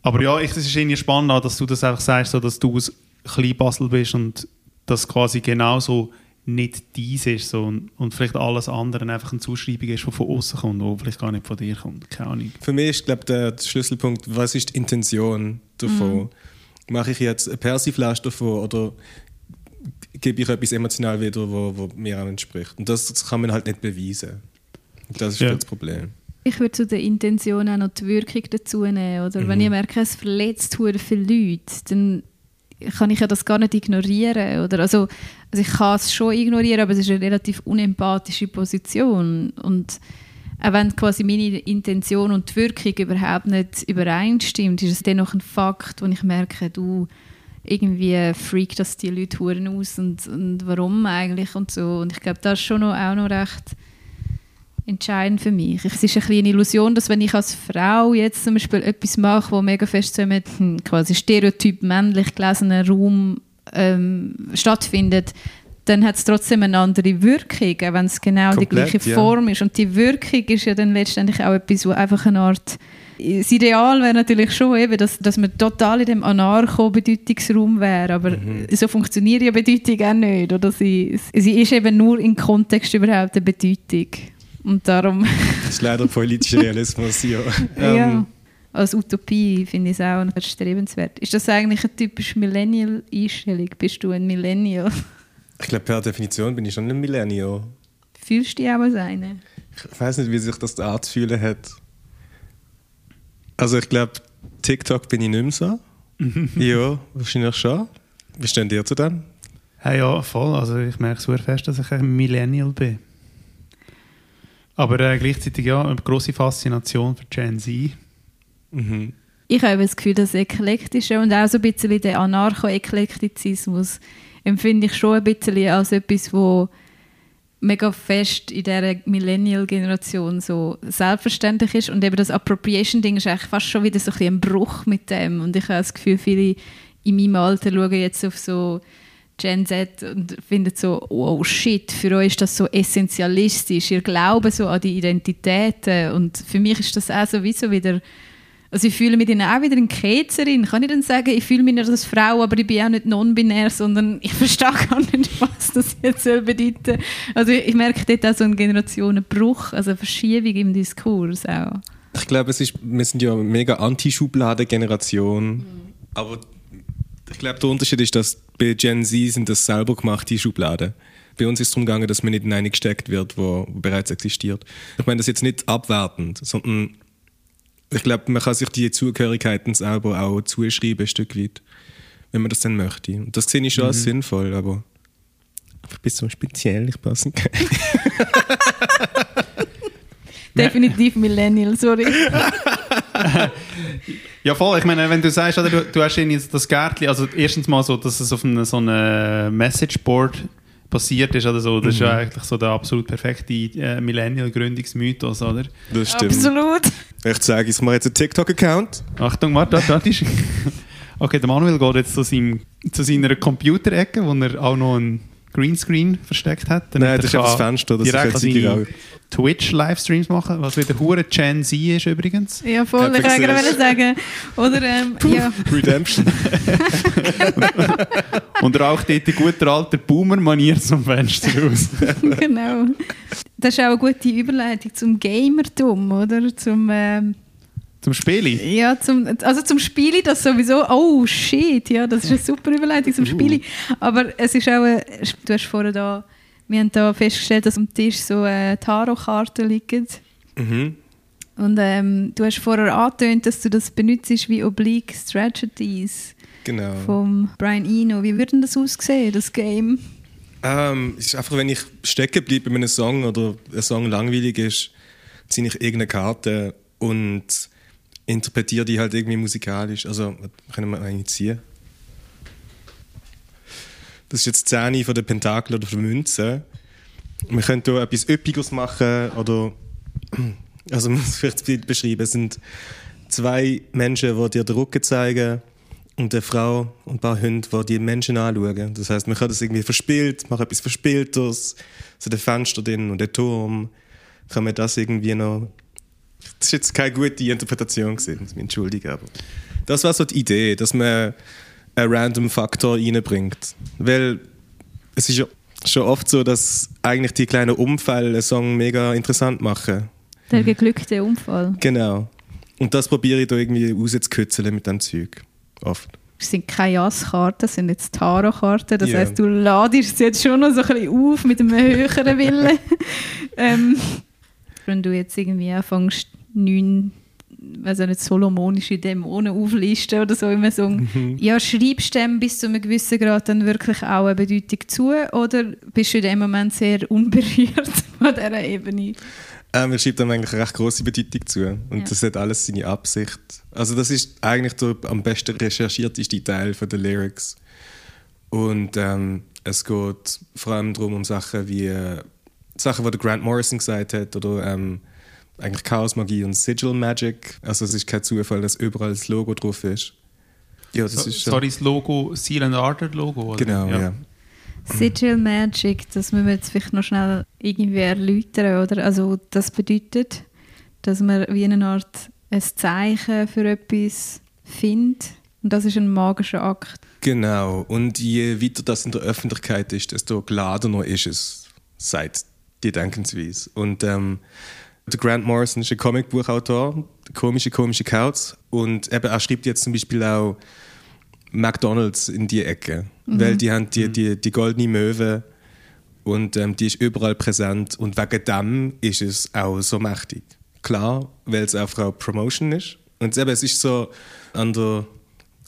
Aber ja, ich, es ist irgendwie spannend, auch, dass du das einfach sagst, so, dass du aus Kleinbasel bist und das quasi genauso nicht dies ist so, und, und vielleicht alles andere einfach eine Zuschreibung ist, die von außen kommt, die vielleicht gar nicht von dir kommt. Keine Ahnung. Für mich ist, glaube der, der Schlüsselpunkt, was ist die Intention davon? Mache ich jetzt eine Persiflage davon oder gebe ich etwas emotional wieder, wo, wo mir auch entspricht? Und das, das kann man halt nicht beweisen. Und das ist Ja. das Problem. Ich würde zu der Intention auch noch die Wirkung dazu nehmen. Oder wenn ich merke, es verletzt hure viele Leute, dann kann ich ja das gar nicht ignorieren. Oder? Also, also ich kann es schon ignorieren, aber es ist eine relativ unempathische Position. Und auch wenn quasi meine Intention und die Wirkung überhaupt nicht übereinstimmt, ist es dennoch ein Fakt, wo ich merke, du irgendwie freakt das die Leute hure aus und, und warum eigentlich und so. Und ich glaube, das ist schon noch, auch noch recht entscheidend für mich. Es ist ein eine Illusion, dass wenn ich als Frau jetzt zum Beispiel etwas mache, wo mega fest so mit hm, quasi stereotyp männlich gelesenen Raum ähm, stattfindet, dann hat es trotzdem eine andere Wirkung, auch wenn es genau die Komplett, gleiche ja. Form ist. Und die Wirkung ist ja dann letztendlich auch etwas, wo einfach eine Art das Ideal wäre natürlich schon, eben, dass, dass man total in dem Anarcho-Bedeutungsraum wäre, aber Mhm. so funktioniert ja Bedeutung auch nicht. Oder? Sie, sie ist eben nur im Kontext überhaupt eine Bedeutung. Und darum, Das ist leider politischer Realismus, ja. Ähm, ja, als Utopie finde ich es auch erstrebenswert. Ist das eigentlich eine typisch Millennial-Einstellung? Bist du ein Millennial? Ich glaube, per Definition bin ich schon ein Millennial. Fühlst du dich auch als eine? Ich weiß nicht, wie sich das anzufühlen hat. Also ich glaube, TikTok bin ich nicht mehr so. ja, wahrscheinlich schon. Wie stehen dir zu dem? Hey, ja, voll. Also ich merke sehr fest, dass ich ein Millennial bin. Aber äh, gleichzeitig ja, eine grosse Faszination für Gen Z. Mhm. Ich habe das Gefühl, das Eklektische und auch so ein bisschen den Anarcho-Eklektizismus empfinde ich schon ein bisschen als etwas, wo mega fest in dieser Millennial-Generation so selbstverständlich ist und eben das Appropriation-Ding ist eigentlich fast schon wieder so ein, bisschen ein Bruch mit dem und ich habe das Gefühl, viele in meinem Alter schauen jetzt auf so Gen Z und finden so, oh shit, für euch ist das so essentialistisch, ihr glaubt so an die Identitäten und für mich ist das auch sowieso wieder also ich fühle mich dann auch wieder eine Ketzerin. Kann ich dann sagen, ich fühle mich nicht als Frau, aber ich bin auch nicht non-binär, sondern ich verstehe gar nicht, was das jetzt soll bedeuten Also ich, ich merke dort auch so einen Generationenbruch, also eine Verschiebung im Diskurs auch. Ich glaube, es ist, wir sind ja eine mega Anti-Schubladen-Generation. Mhm. Aber ich glaube, der Unterschied ist, dass bei Gen Z sind das selber gemachte Schubladen. Bei uns ist es darum gegangen, dass man nicht in eine gesteckt wird, wo bereits existiert. Ich meine das jetzt nicht abwertend, sondern ich glaube, man kann sich die Zugehörigkeiten selber auch zuschreiben, ein Stück weit, wenn man das dann möchte. Und das sehe ich schon mhm. als sinnvoll, aber ich bin so speziell, ich passe nicht. Definitiv Millennial, sorry. ja, voll. Ich meine, wenn du sagst, oder, du, du hast jetzt das Gärtchen, also erstens mal so, dass es auf einem so einem Messageboard passiert ist oder so. Das mhm. ist ja eigentlich so der absolut perfekte äh, Millennial-Gründungsmythos, oder? Das stimmt. Absolut. Ich zeige, ich mache jetzt einen TikTok-Account. Achtung, warte, dort ist... Okay, der Manuel geht jetzt zu, seinem, zu seiner Computerecke, wo er auch noch ein Greenscreen versteckt hat. Nein, das ist das Fenster, das direkt seine Twitch-Livestreams machen, was wieder hure Gen Z ist übrigens. Ja, voll, ich wollte gerade sagen. Oder, ähm, ja. Redemption. und raucht dort die gute alte Boomer-Manier zum Fenster raus. genau. Das ist auch eine gute Überleitung zum Gamertum, oder? Zum... Ähm zum Spielen? Ja, zum, also zum Spielen, das sowieso, oh shit, ja, das ist eine super Überleitung zum uh. Spielen. Aber es ist auch, eine, du hast vorher da, wir haben da festgestellt, dass am Tisch so äh, Tarotkarten liegen. Mhm. Und ähm, du hast vorher angetönt, dass du das benutzt wie Oblique Strategies. Genau. Vom Brian Eno. Wie würde das aussehen, das Game? Ähm, es ist einfach, wenn ich stecken bleibe bei einem Song oder ein Song langweilig ist, ziehe ich irgendeine Karte und interpretiere die halt irgendwie musikalisch. Also, können wir eigentlich ziehen? Das ist jetzt die Szene von der Pentakel oder der Münze. Wir können hier etwas Üppiges machen oder also man muss vielleicht beschreiben. Es sind zwei Menschen, die dir den Rücken zeigen und eine Frau und ein paar Hunde, die die Menschen anschauen. Das heißt, man kann das irgendwie verspielt, macht etwas Verspieltes, so der Fenster drin und der Turm. Kann man das irgendwie noch das ist jetzt keine gute Interpretation gewesen, entschuldige, aber das war so die Idee, dass man einen random Faktor reinbringt. Weil es ist ja schon oft so, dass eigentlich die kleinen Unfälle einen Song mega interessant machen. Der geglückte Unfall. Genau. Und das probiere ich da irgendwie rauszukitzeln mit dem Zeug. Oft. Es sind keine Jasskarten, das sind jetzt Tarotkarten. Das yeah. heisst, du ladest jetzt schon noch so ein bisschen auf mit einem höheren Willen. ähm, wenn du jetzt irgendwie anfängst, neun also nicht solomonische Dämonen auflisten oder so immer so. Mhm. Ja, schreibst du dem bis zu einem gewissen Grad dann wirklich auch eine Bedeutung zu oder bist du in dem Moment sehr unberührt von dieser Ebene? Ähm, er schreibt dem eigentlich eine recht große Bedeutung zu und ja. das hat alles seine Absicht. Also das ist eigentlich der am besten recherchierteste Teil von der Lyrics und ähm, es geht vor allem darum um Sachen wie äh, Sachen, die Grant Morrison gesagt hat oder ähm, eigentlich Chaos Magie und Sigil Magic. Also es ist kein Zufall, dass überall das Logo drauf ist. Ja, das so, ist Sorry, das Logo, Seal and Ardor Logo? Oder? Genau, ja. ja. Sigil Magic, das müssen wir jetzt vielleicht noch schnell irgendwie erläutern, oder? Also das bedeutet, dass man wie eine Art ein Zeichen für etwas findet und das ist ein magischer Akt. Genau, und je weiter das in der Öffentlichkeit ist, desto geladener ist es seit die Denkensweise. Und ähm, der Grant Morrison ist ein Comicbuchautor, komische, komische Kauz. Und eben, er schreibt jetzt zum Beispiel auch McDonalds in die Ecke. Mhm. Weil die haben die, die, die goldene Möwe und ähm, die ist überall präsent und wegen dem ist es auch so mächtig. Klar, weil es einfach auch Promotion ist. Und eben, es ist so an der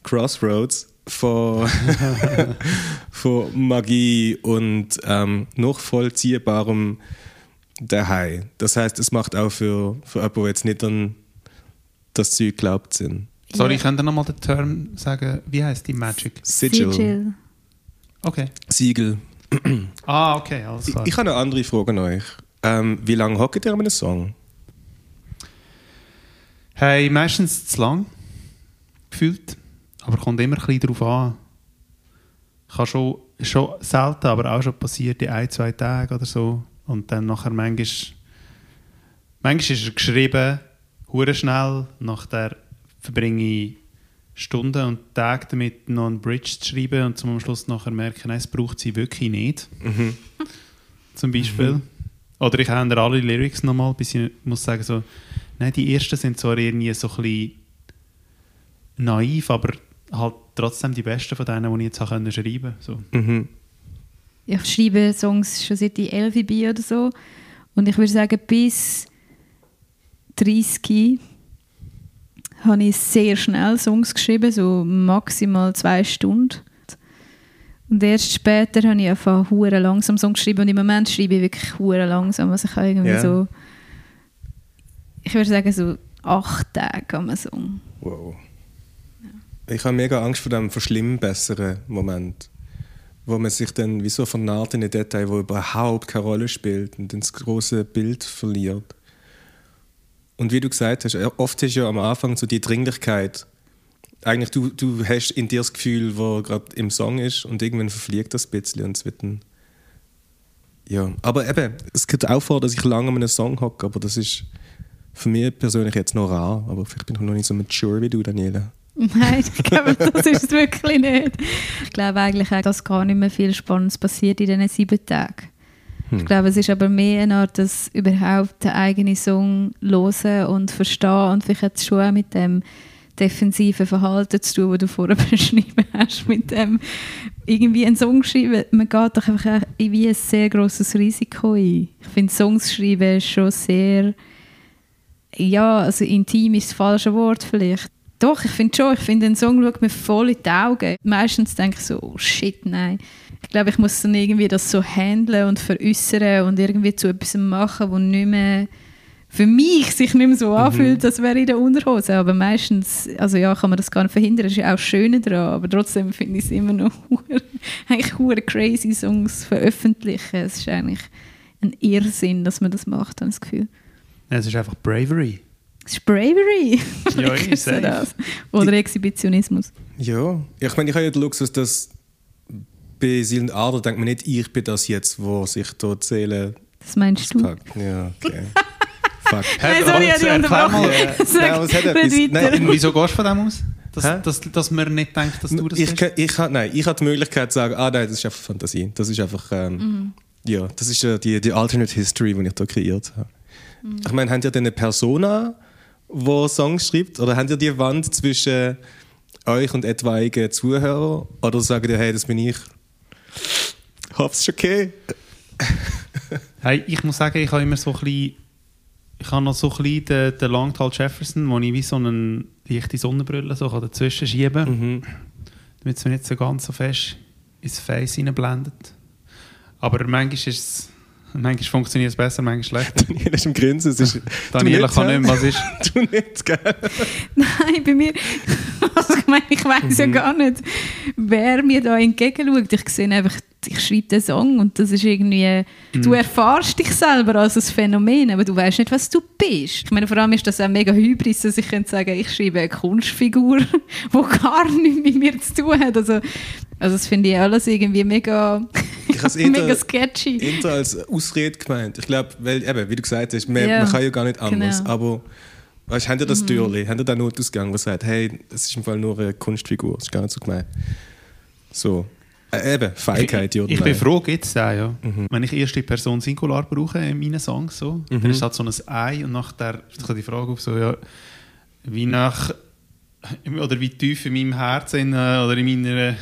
Crossroads von, von Magie und ähm, nachvollziehbarem daheim. Das heißt, es macht auch für, für jemanden, der jetzt nicht an das Zeug glaubt, Sinn. Sorry, Ja. könnt ihr nochmal den Term sagen? Wie heißt die Magic? Sigil. Sigil. Okay. Siegel. Ah, okay, alles Ich, klar. ich habe eine andere Frage an euch. Ähm, wie lange hockt ihr an einem Song? Hey, meistens zu lang gefühlt, aber kommt immer ein bisschen darauf an. Kann schon, schon selten, aber auch schon passiert in ein, zwei Tagen oder so. Und dann nachher manchmal, manchmal ist er geschrieben, hure schnell, nachher verbringe ich Stunden und Tage damit, noch einen Bridge zu schreiben und zum Schluss nachher merken, es braucht sie wirklich nicht. Zum Beispiel. Oder ich ändere alle Lyrics nochmal, bis ich muss sagen, so, nein, die ersten sind zwar irgendwie so ein bisschen naiv, aber halt trotzdem die besten von denen, die ich jetzt habe schreiben so. Mhm. Ich schreibe Songs schon seit ich 11 bin oder so. Und ich würde sagen, bis 30 habe ich sehr schnell Songs geschrieben, so maximal zwei Stunden. Und erst später habe ich einfach hure langsam Songs geschrieben und im Moment schreibe ich wirklich hure langsam. Also ich habe irgendwie Ja. so, ich würde sagen so acht Tage einem Song. Wow. Ich habe mega Angst vor dem verschlimmbesseren Moment, wo man sich dann wie so vernarrt in ein Detail, wo überhaupt keine Rolle spielt und das große Bild verliert. Und wie du gesagt hast, oft ist ja am Anfang so die Dringlichkeit. Eigentlich, du, du hast in dir das Gefühl, wo gerade im Song ist und irgendwann verfliegt das ein bisschen und es wird dann... Ja, aber eben, es kommt auch vor, dass ich lange an einem Song hocke, aber das ist für mich persönlich jetzt noch rar, aber vielleicht bin ich noch nicht so mature wie du, Daniela. Nein, ich glaube, das ist es wirklich nicht. Ich glaube eigentlich auch, dass gar nicht mehr viel Spannendes passiert in diesen sieben Tagen. Ich glaube, es ist aber mehr eine Art, das überhaupt den eigenen Song hören und verstehen und vielleicht hat es schon auch mit dem defensiven Verhalten zu tun, das du vorher beschrieben hast, mit dem irgendwie einen Song schreiben. Man geht doch einfach auch wie ein sehr grosses Risiko ein. Ich finde, Songs schreiben ist schon sehr ja, also intim ist das falsche Wort vielleicht. Doch, ich finde schon, ich finde, ein Song schaut mir voll in die Augen. Meistens denke ich so, oh shit, nein. Ich glaube, ich muss dann irgendwie das so handeln und veräußern und irgendwie zu etwas machen, wo nicht mehr für mich sich nicht mehr so anfühlt, als wäre ich in der Unterhose. Aber meistens, also ja, kann man das gar nicht verhindern, ist ja auch das Schöne daran, aber trotzdem finde ich es immer noch eigentlich hure crazy Songs veröffentlichen. Es ist eigentlich ein Irrsinn, dass man das macht, habe ich das Gefühl. Es ist einfach Bravery. Ist Bravery. Ja, safe. das. Oder Exhibitionismus. Ja, ich meine, ich habe ja den Luxus, dass bei Silent Ader denkt man nicht, ich bin das jetzt, wo sich dort Seele Das meinst du? packt. Ja, okay. Fuck. Nein, sorry, ich unterbrochen. Ja. Nein, hat etwas-. Nein, Wieso gehst du von dem aus? Dass, dass, dass man nicht denkt, dass du das ich, bist? ich, nein, ich habe die Möglichkeit zu sagen, ah nein, das ist einfach Fantasie. Das ist einfach, ähm, Mhm. ja, das ist äh, die, die Alternate History, die ich da kreiert habe. Mhm. Ich meine, habt ihr denn eine Persona, die Songs schreibt? Oder habt ihr die Wand zwischen euch und etwaigen Zuhörern? Oder sagt ihr, hey, das bin ich? Hab's okay? Hey, ich muss sagen, ich habe immer so ein bisschen, ich habe noch so ein bisschen den, den Longtall Jefferson, wo ich wie so eine leichte Sonnenbrille so kann dazwischen schieben kann, Mhm. damit es mir nicht so ganz so fest ins Face reinblendet. Aber manchmal ist es, manchmal funktioniert es besser, manchmal schlechter. Daniela ist im Grinsen. Es ist, Daniela kann nicht mehr, was ist. Du nicht, gell? Nein, bei mir. Also ich meine, ich weiß Mhm. ja gar nicht, wer mir da entgegenschaut. Ich sehe einfach, ich schreibe den Song und das ist irgendwie. Mhm. Du erfahrst dich selber als ein Phänomen, aber du weißt nicht, was du bist. Ich meine, vor allem ist das auch mega hybris, dass ich könnte sagen, ich schreibe eine Kunstfigur, die gar nichts mit mir zu tun hat. Also, also das finde ich alles irgendwie mega, Ich habe es eher, sketchy. eher als Ausrede gemeint. Ich glaube, weil eben, wie du gesagt hast, man, Ja, man kann ja gar nicht anders. genau. Aber weißt, habt ihr das Türli? Habt ihr den Notausgang, der sagt, hey, das ist im Fall nur eine Kunstfigur, das ist gar nicht so gemeint. So. Äh, eben, Feigheit, ja oder Ich bin froh, gibt es den, ja. Wenn ich erste Person Singular brauche in meinen Songs, so, dann ist halt so ein Ei und nachher kommt die Frage auf, so, ja, wie nach oder wie tief in meinem Herzen äh, oder in meiner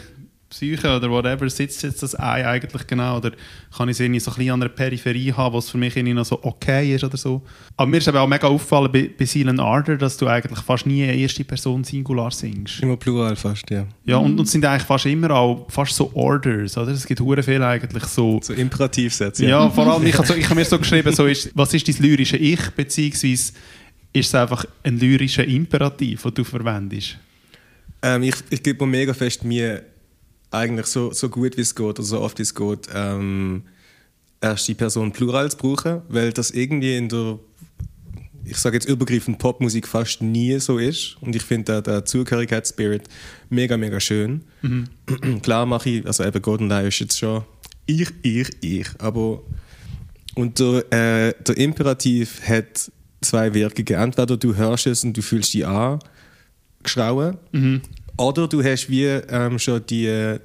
Psyche oder whatever sitzt jetzt das Ei eigentlich genau? Oder kann ich es irgendwie so ein bisschen an der Peripherie haben, was für mich irgendwie noch so okay ist oder so? Aber mir ist aber auch mega aufgefallen bei, bei Silent Ardor, dass du eigentlich fast nie eine erste Person Singular singst. Immer plural fast, ja. Ja, und, und es sind eigentlich fast immer auch fast so Orders, oder? Es gibt hure viel eigentlich so... So Imperativsätze. Ja, vor allem, ich habe so, ich hab mir so geschrieben, so ist, was ist dein lyrische Ich, beziehungsweise ist es einfach ein lyrischer Imperativ, den du verwendest? Ähm, ich, ich gebe mir mega fest mir eigentlich so, so gut wie es geht oder so oft wie es geht, ähm, erste Person Plural zu brauchen, weil das irgendwie in der, ich sage jetzt übergreifend Popmusik fast nie so ist. Und ich finde der, der Zugehörigkeitsspirit mega, mega schön. Klar mache ich, also eben Golden Lie ist jetzt schon ich, ich, ich, aber und der, äh, der Imperativ hat zwei Wirkungen. Entweder du hörst es und du fühlst dich an, geschrauen, oder du hast wie ähm, schon die,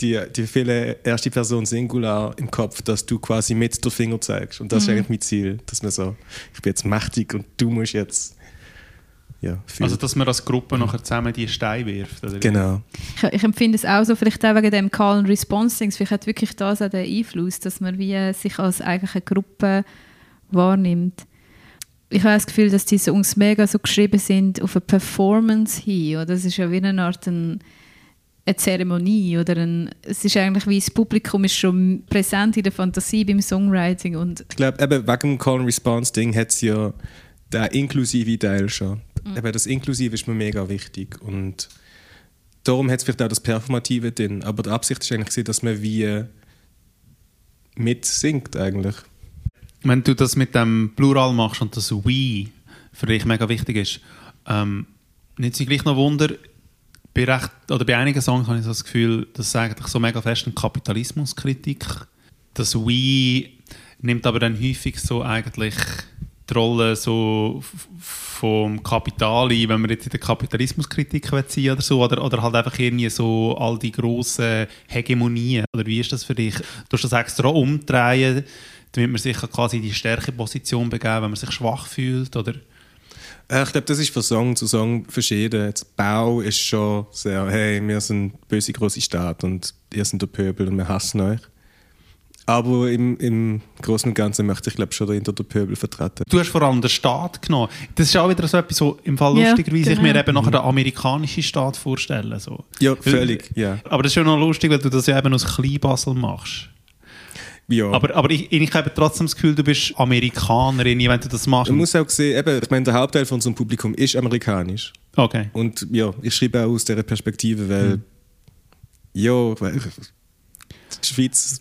die, die viele erste Person Singular im Kopf, dass du quasi mit den Finger zeigst. Und das ist eigentlich mein Ziel, dass man so, ich bin jetzt mächtig und du musst jetzt ja. Also, dass man als Gruppe nachher zusammen die Steine wirft, oder? genau. Ich, ich empfinde es auch so, vielleicht auch wegen dem Call and Response Dings, vielleicht hat wirklich das auch den Einfluss, dass man wie sich als eigene Gruppe wahrnimmt. Ich habe das Gefühl, dass die Songs mega so geschrieben sind auf eine Performance hin. Oder es ist ja wie eine Art ein, eine Zeremonie oder ein, es ist eigentlich wie das Publikum ist schon präsent in der Fantasie beim Songwriting und Ich glaube, eben wegen dem Call-and-Response-Ding hat es ja den inklusive Teil schon. Eben das Inklusive ist mir mega wichtig. Und darum hat es vielleicht auch das Performative drin. Aber die Absicht ist eigentlich, dass man wie mitsingt eigentlich. Wenn du das mit dem Plural machst und das «we» für dich mega wichtig ist, ähm, nicht sich gleich noch Wunder, bei, recht, oder bei einigen Songs habe ich das Gefühl, das ist eigentlich so mega fest eine Kapitalismuskritik. Das «we» nimmt aber dann häufig so eigentlich die Rolle so vom Kapital ein, wenn man jetzt in der Kapitalismuskritik sein oder so, oder, oder halt einfach irgendwie so all die grossen Hegemonien. Oder wie ist das für dich? Du hast das extra umdrehen, damit man sich quasi in die Stärkeposition begeben, wenn man sich schwach fühlt, oder? Äh, Ich glaube, das ist von Song zu Song verschieden. Jetzt Bau ist schon sehr, hey, wir sind böse große Staat und ihr seid der Pöbel und wir hassen euch. Aber im, im Großen und Ganzen möchte ich glaube schon hinter der Pöbel vertreten. Du hast vor allem den Staat genommen. Das ist auch wieder so etwas, so im Fall Ja, lustigerweise ich genau. mir eben nachher den amerikanischen Staat vorstelle. So. Ja, völlig, ja. Aber das ist schon noch lustig, weil du das ja eben aus Kleinbasel machst. ja. Aber, aber ich, ich habe trotzdem das Gefühl, du bist Amerikanerin, wenn du das machst. Man muss auch sehen, eben, ich meine, der Hauptteil von unserem Publikum ist amerikanisch. Okay. Und ja, ich schreibe auch aus dieser Perspektive, weil, ja, weil die Schweiz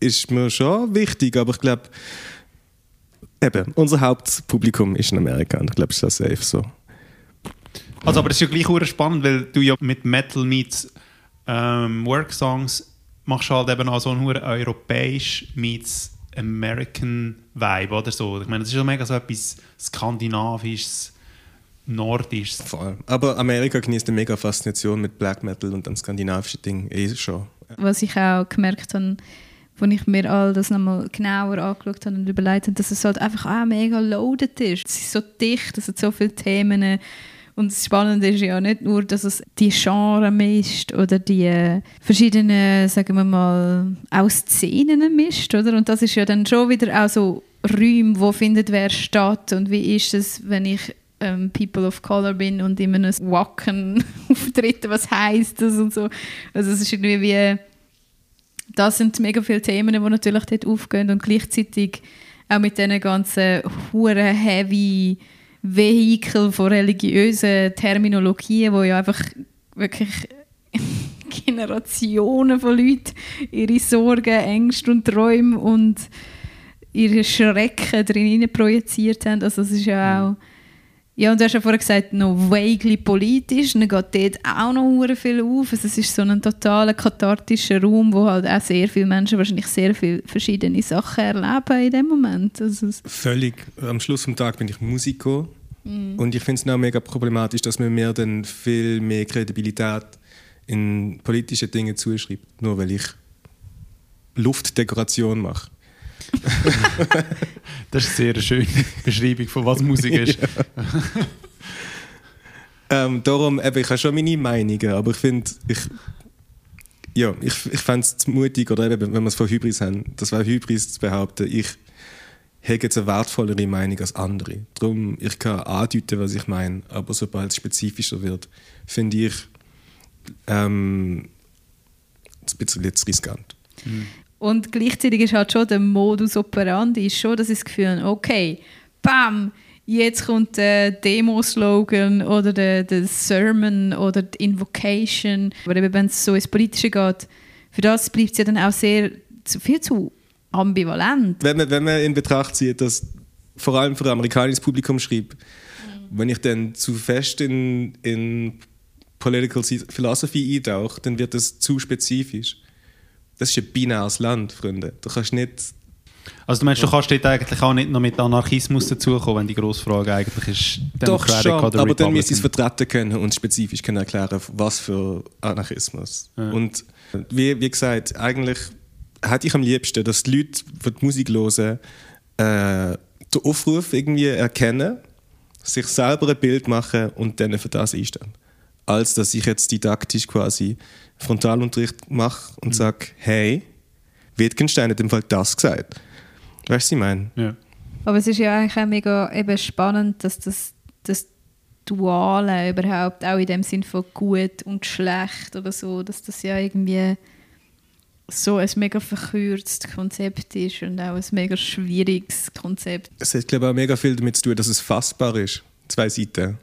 ist mir schon wichtig, aber ich glaube, eben, unser Hauptpublikum ist in Amerika und ich glaube, es ist auch safe so. Also, aber es ist ja gleich hure spannend, weil du ja mit Metal meets ähm, Work-Songs machst du halt eben auch so einen hure europäisch meets American Vibe oder so. Ich meine, das ist ja mega so etwas skandinavisches, nordisches. Vor allem. Aber Amerika genießt eine mega Faszination mit Black Metal und dem skandinavischen Ding eh schon. was ich auch gemerkt habe, als ich mir all das nochmal genauer angeschaut habe und überlegt habe, dass es halt einfach auch mega loaded ist. Es ist so dicht, es hat so viele Themen. Und das Spannende ist ja nicht nur, dass es die Genre mischt oder die äh, verschiedenen, sagen wir mal, auch Szenen mischt, oder? Und das ist ja dann schon wieder auch so Räume, wo findet wer statt und wie ist es, wenn ich ähm, People of Color bin und in einem Wacken auftrete, was heißt das und so. Also es ist irgendwie wie, das sind mega viele Themen, die natürlich dort aufgehen und gleichzeitig auch mit diesen ganzen hure heavy Vehikel von religiösen Terminologien, wo ja einfach wirklich Generationen von Leuten ihre Sorgen, Ängste und Träume und ihre Schrecken drin projiziert haben. Also es ist ja auch ja, und du hast ja vorher gesagt, noch vaguely politisch, dann geht dort auch noch viel auf. Also es ist so ein totaler kathartischer Raum, wo halt auch sehr viele Menschen wahrscheinlich sehr viele verschiedene Sachen erleben in dem Moment. Also Völlig. Am Schluss vom Tag bin ich Musiker. Und ich finde es auch mega problematisch, dass man mir dann viel mehr Kredibilität in politische Dinge zuschreibt, nur weil ich Luftdekoration mache. Das ist eine sehr schöne Beschreibung von was Musik ist. Ähm, darum, eben, ich habe schon meine Meinungen, aber ich finde, ich, ja, ich, ich fände es mutig, oder eben, wenn wir es von Hybris haben, das wäre Hybris zu behaupten, ich habe jetzt eine wertvollere Meinung als andere. Darum, ich kann andeuten, was ich meine, aber sobald es spezifischer wird, finde ich ähm, ein bisschen jetzt riskant. Und gleichzeitig ist halt schon der Modus operandi, ist schon, dass ich das Gefühl habe, okay, bam, jetzt kommt der Demo-Slogan oder der, der Sermon oder die Invocation. Aber eben, wenn es so ins Politische geht, für das bleibt es ja dann auch sehr, viel zu ambivalent. Wenn man, wenn man in Betracht zieht, dass vor allem für ein amerikanisches Publikum schreibt, wenn ich dann zu fest in, in Political Philosophy eintauche, dann wird das zu spezifisch. Das ist ein binäres Land, Freunde. Du kannst nicht Also du meinst, du kannst dort eigentlich auch nicht noch mit Anarchismus dazukommen, wenn die grosse Frage eigentlich ist Doch schon, aber dann müssen sie es Republican? vertreten können und spezifisch können erklären, was für Anarchismus. Ja. Und wie, wie gesagt, eigentlich hätte ich am liebsten, dass die Leute, die die Musik hören, äh, den Aufruf irgendwie erkennen, sich selber ein Bild machen und dann für das einstellen. Als dass ich jetzt didaktisch quasi Frontalunterricht mache und sage, hey, Wittgenstein hat im Fall das gesagt. Weißt du, was ich meine? Ja. Aber es ist ja eigentlich auch mega eben spannend, dass das, das Duale überhaupt auch in dem Sinn von gut und schlecht oder so, dass das ja irgendwie so ein mega verkürztes Konzept ist und auch ein mega schwieriges Konzept. Es hat, glaube ich, auch mega viel damit zu tun, dass es fassbar ist. Zwei Seiten.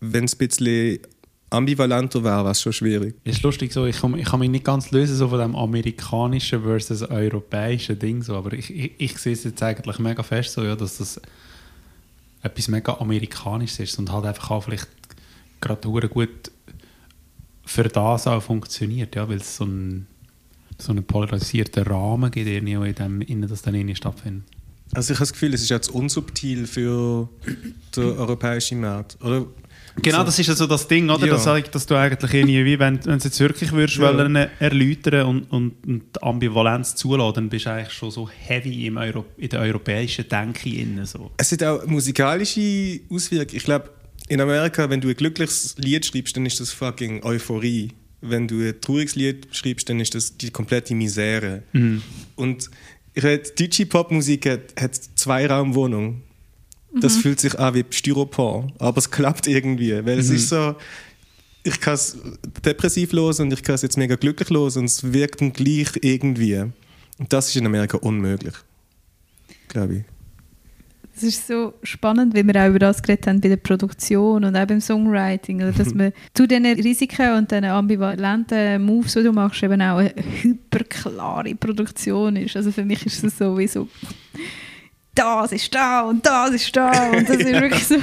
Wenn es ein bisschen ambivalenter wäre, wäre es schon schwierig. Ist lustig so, ich kann, ich kann mich nicht ganz lösen so von dem amerikanischen versus europäischen Ding so, aber ich, ich, ich sehe es jetzt eigentlich mega fest so, ja, dass das etwas mega amerikanisches ist und halt einfach auch vielleicht gerade gut für das auch funktioniert, ja, weil es so ein so einen polarisierten Rahmen gibt, in dem innen das dann irgendwie stattfindet. Also ich habe das Gefühl, es ist jetzt unsubtil für den europäischen Markt. Oder? Genau, das ist ja so das Ding, oder? Ja. Eigentlich- dass du eigentlich irgendwie, wie wenn, wenn du es jetzt wirklich würdest Ja. wollen, erläutern und, und, und die Ambivalenz zulassen, dann bist du eigentlich schon so heavy im Euro, in der europäischen Denke innen. So. Es hat auch musikalische Auswirkungen. Ich glaube, in Amerika, wenn du ein glückliches Lied schreibst, dann ist das fucking Euphorie. Wenn du ein trauriges Lied schreibst, dann ist das die komplette Misere. Und ich rede, deutsche Popmusik hat, hat zwei Raumwohnungen. Das fühlt sich an wie Styropor, aber es klappt irgendwie, weil es ist so, ich kann es depressiv los und ich kann es jetzt mega glücklich los und es wirkt dann gleich irgendwie. Und das ist in Amerika unmöglich, glaube ich. Es ist so spannend, wie wir auch über das geredet haben bei der Produktion und auch beim Songwriting, oder dass man zu diesen Risiken und diesen ambivalenten Moves, die du machst, eben auch eine hyperklare Produktion ist. Also für mich ist es sowieso das ist da und das ist da und das ist wirklich so,